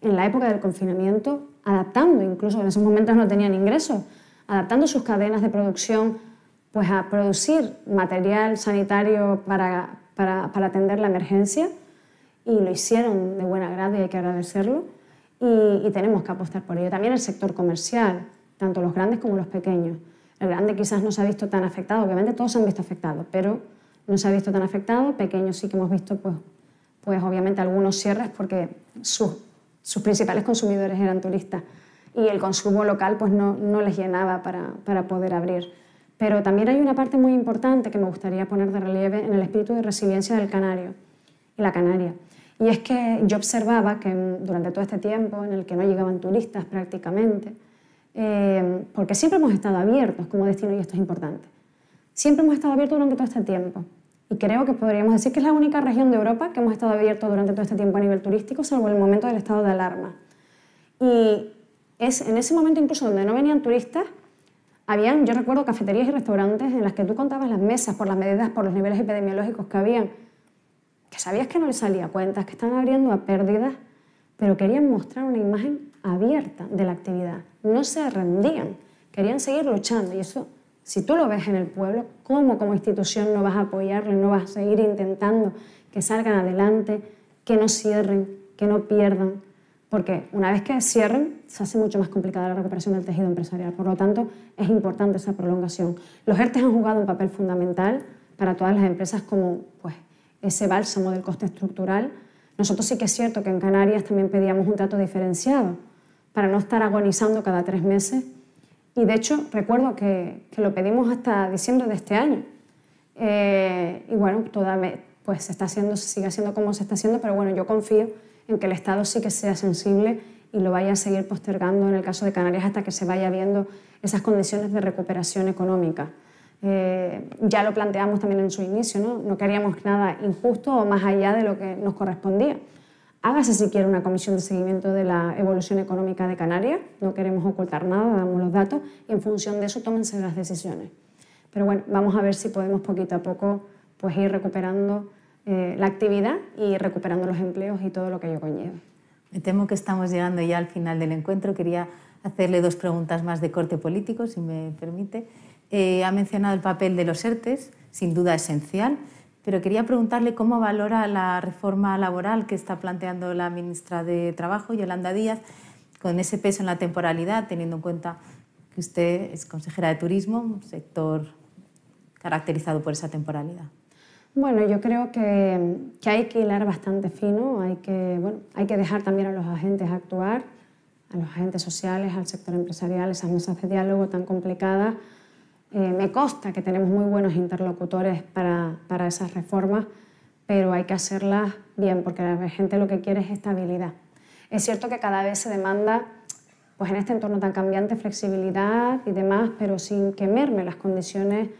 en la época del confinamiento, adaptando, incluso en esos momentos no tenían ingresos, adaptando sus cadenas de producción pues, a producir material sanitario para, para, para atender la emergencia y lo hicieron de buena grado y hay que agradecerlo y, y, tenemos que apostar por ello. También el sector comercial, tanto los grandes como los pequeños. El grande quizás no se ha visto tan afectado, obviamente todos se han visto afectados, pero no se ha visto tan afectado, pequeños sí que hemos visto pues, pues obviamente algunos cierres porque sus, principales consumidores eran turistas y el consumo local pues no, no les llenaba para, para, poder abrir. Pero también hay una parte muy importante que me gustaría poner de relieve en el espíritu de resiliencia del canario y la canaria. Y es que yo observaba que durante todo este tiempo en el que no llegaban turistas prácticamente, eh, porque siempre hemos estado abiertos como destino y esto es importante, siempre hemos estado abiertos durante todo este tiempo. Y creo que podríamos decir que es la única región de Europa que hemos estado abiertos durante todo este tiempo a nivel turístico, salvo el momento del estado de alarma. Y es en ese momento incluso donde no venían turistas, habían, yo recuerdo, cafeterías y restaurantes en las que tú contabas las mesas por las medidas, por los niveles epidemiológicos que habían, que sabías que no les salía cuentas, que estaban abriendo a pérdidas, pero querían mostrar una imagen abierta de la actividad. No se rendían, querían seguir luchando. Y eso, si tú lo ves en el pueblo, ¿cómo como institución no vas a apoyarle, no vas a seguir intentando que salgan adelante, que no cierren, que no pierdan? porque una vez que cierren se hace mucho más complicada la recuperación del tejido empresarial. Por lo tanto, es importante esa prolongación. Los ERTES han jugado un papel fundamental para todas las empresas como pues, ese bálsamo del coste estructural. Nosotros sí que es cierto que en Canarias también pedíamos un trato diferenciado para no estar agonizando cada tres meses. Y de hecho, recuerdo que, que lo pedimos hasta diciembre de este año. Eh, y bueno, todavía pues se está haciendo, se sigue haciendo como se está haciendo, pero bueno, yo confío en que el Estado sí que sea sensible y lo vaya a seguir postergando en el caso de Canarias hasta que se vaya viendo esas condiciones de recuperación económica. Eh, ya lo planteamos también en su inicio, ¿no? no queríamos nada injusto o más allá de lo que nos correspondía. Hágase si quiere una comisión de seguimiento de la evolución económica de Canarias, no queremos ocultar nada, damos los datos y en función de eso tómense las decisiones. Pero bueno, vamos a ver si podemos poquito a poco pues, ir recuperando eh, la actividad y recuperando los empleos y todo lo que ello conlleva. Me temo que estamos llegando ya al final del encuentro. Quería hacerle dos preguntas más de corte político, si me permite. Eh, ha mencionado el papel de los ERTES, sin duda esencial, pero quería preguntarle cómo valora la reforma laboral que está planteando la ministra de Trabajo, Yolanda Díaz, con ese peso en la temporalidad, teniendo en cuenta que usted es consejera de turismo, un sector caracterizado por esa temporalidad. Bueno, yo creo que, que, hay que hilar bastante fino, hay que, bueno, hay que dejar también a los agentes actuar, a los agentes sociales, al sector empresarial, esas mesas de diálogo tan complicadas. Eh, me consta que tenemos muy buenos interlocutores para, para esas reformas, pero hay que hacerlas bien, porque la gente lo que quiere es estabilidad. Es cierto que cada vez se demanda, pues en este entorno tan cambiante, flexibilidad y demás, pero sin que merme las condiciones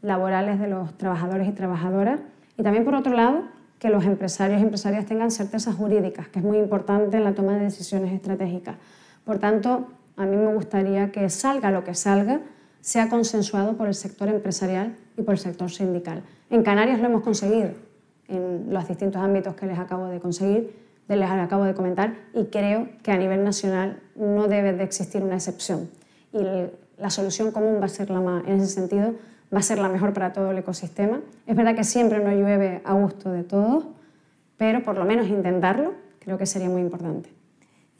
laborales de los trabajadores y trabajadoras. Y también, por otro lado, que los empresarios y empresarias tengan certezas jurídicas, que es muy importante en la toma de decisiones estratégicas. Por tanto, a mí me gustaría que salga lo que salga, sea consensuado por el sector empresarial y por el sector sindical. En Canarias lo hemos conseguido en los distintos ámbitos que les acabo de conseguir, les acabo de comentar, y creo que a nivel nacional no debe de existir una excepción. Y la solución común va a ser la más, en ese sentido, va a ser la mejor para todo el ecosistema. Es verdad que siempre no llueve a gusto de todos, pero por lo menos intentarlo creo que sería muy importante.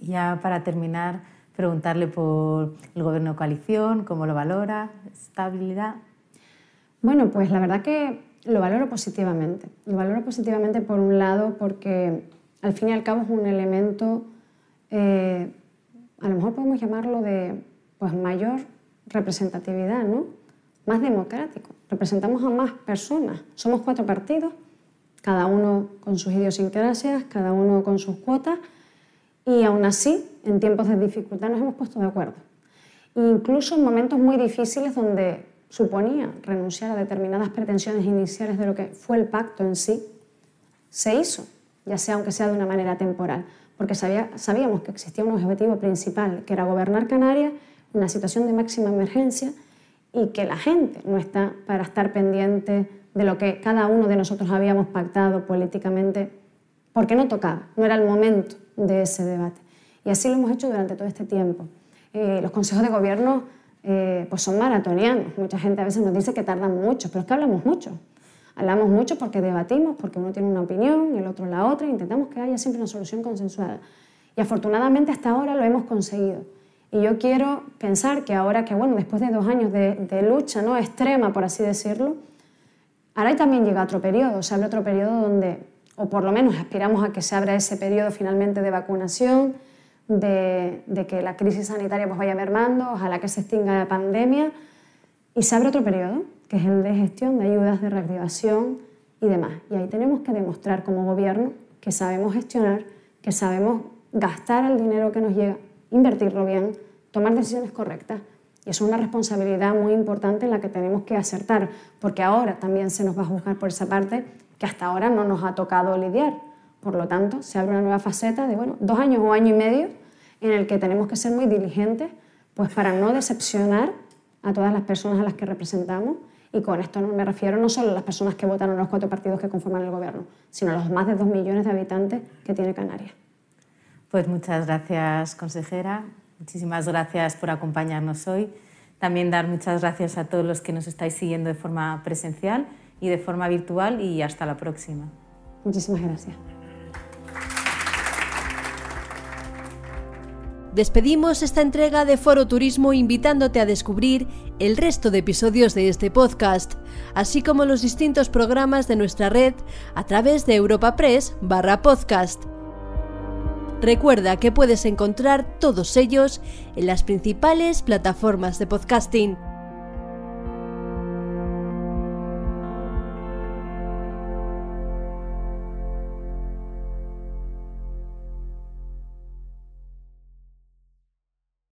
Ya para terminar, preguntarle por el gobierno de coalición, cómo lo valora, estabilidad. Bueno, pues la verdad que lo valoro positivamente. Lo valoro positivamente por un lado porque al fin y al cabo es un elemento, eh, a lo mejor podemos llamarlo de pues, mayor representatividad, ¿no? más democrático. Representamos a más personas. Somos cuatro partidos, cada uno con sus idiosincrasias, cada uno con sus cuotas, y aún así, en tiempos de dificultad nos hemos puesto de acuerdo. Incluso en momentos muy difíciles donde suponía renunciar a determinadas pretensiones iniciales de lo que fue el pacto en sí, se hizo, ya sea aunque sea de una manera temporal, porque sabíamos que existía un objetivo principal, que era gobernar Canarias una situación de máxima emergencia y que la gente no está para estar pendiente de lo que cada uno de nosotros habíamos pactado políticamente, porque no tocaba, no era el momento de ese debate. Y así lo hemos hecho durante todo este tiempo. Eh, los consejos de gobierno eh, pues son maratonianos. Mucha gente a veces nos dice que tardan mucho, pero es que hablamos mucho. Hablamos mucho porque debatimos, porque uno tiene una opinión, el otro la otra, e intentamos que haya siempre una solución consensuada. Y afortunadamente hasta ahora lo hemos conseguido. Y yo quiero pensar que ahora que, bueno, después de dos años de, lucha ¿no? extrema, por así decirlo, ahora también llega otro periodo, se abre otro periodo donde, o por lo menos aspiramos a que se abra ese periodo finalmente de vacunación, de, que la crisis sanitaria pues vaya mermando, ojalá que se extinga la pandemia, y se abre otro periodo, que es el de gestión de ayudas de reactivación y demás. Y ahí tenemos que demostrar como gobierno que sabemos gestionar, que sabemos gastar el dinero que nos llega invertirlo bien, tomar decisiones correctas. Y eso es una responsabilidad muy importante en la que tenemos que acertar, porque ahora también se nos va a juzgar por esa parte que hasta ahora no nos ha tocado lidiar. Por lo tanto, se abre una nueva faceta de bueno, dos años o año y medio en el que tenemos que ser muy diligentes pues para no decepcionar a todas las personas a las que representamos. Y con esto me refiero no solo a las personas que votaron los cuatro partidos que conforman el gobierno, sino a los más de dos millones de habitantes que tiene Canarias. Pues muchas gracias, consejera. Muchísimas gracias por acompañarnos hoy. También dar muchas gracias a todos los que nos estáis siguiendo de forma presencial y de forma virtual y hasta la próxima. Muchísimas gracias. Despedimos esta entrega de Foro Turismo invitándote a descubrir el resto de episodios de este podcast, así como los distintos programas de nuestra red a través de Europa Press barra podcast. Recuerda que puedes encontrar todos ellos en las principales plataformas de podcasting.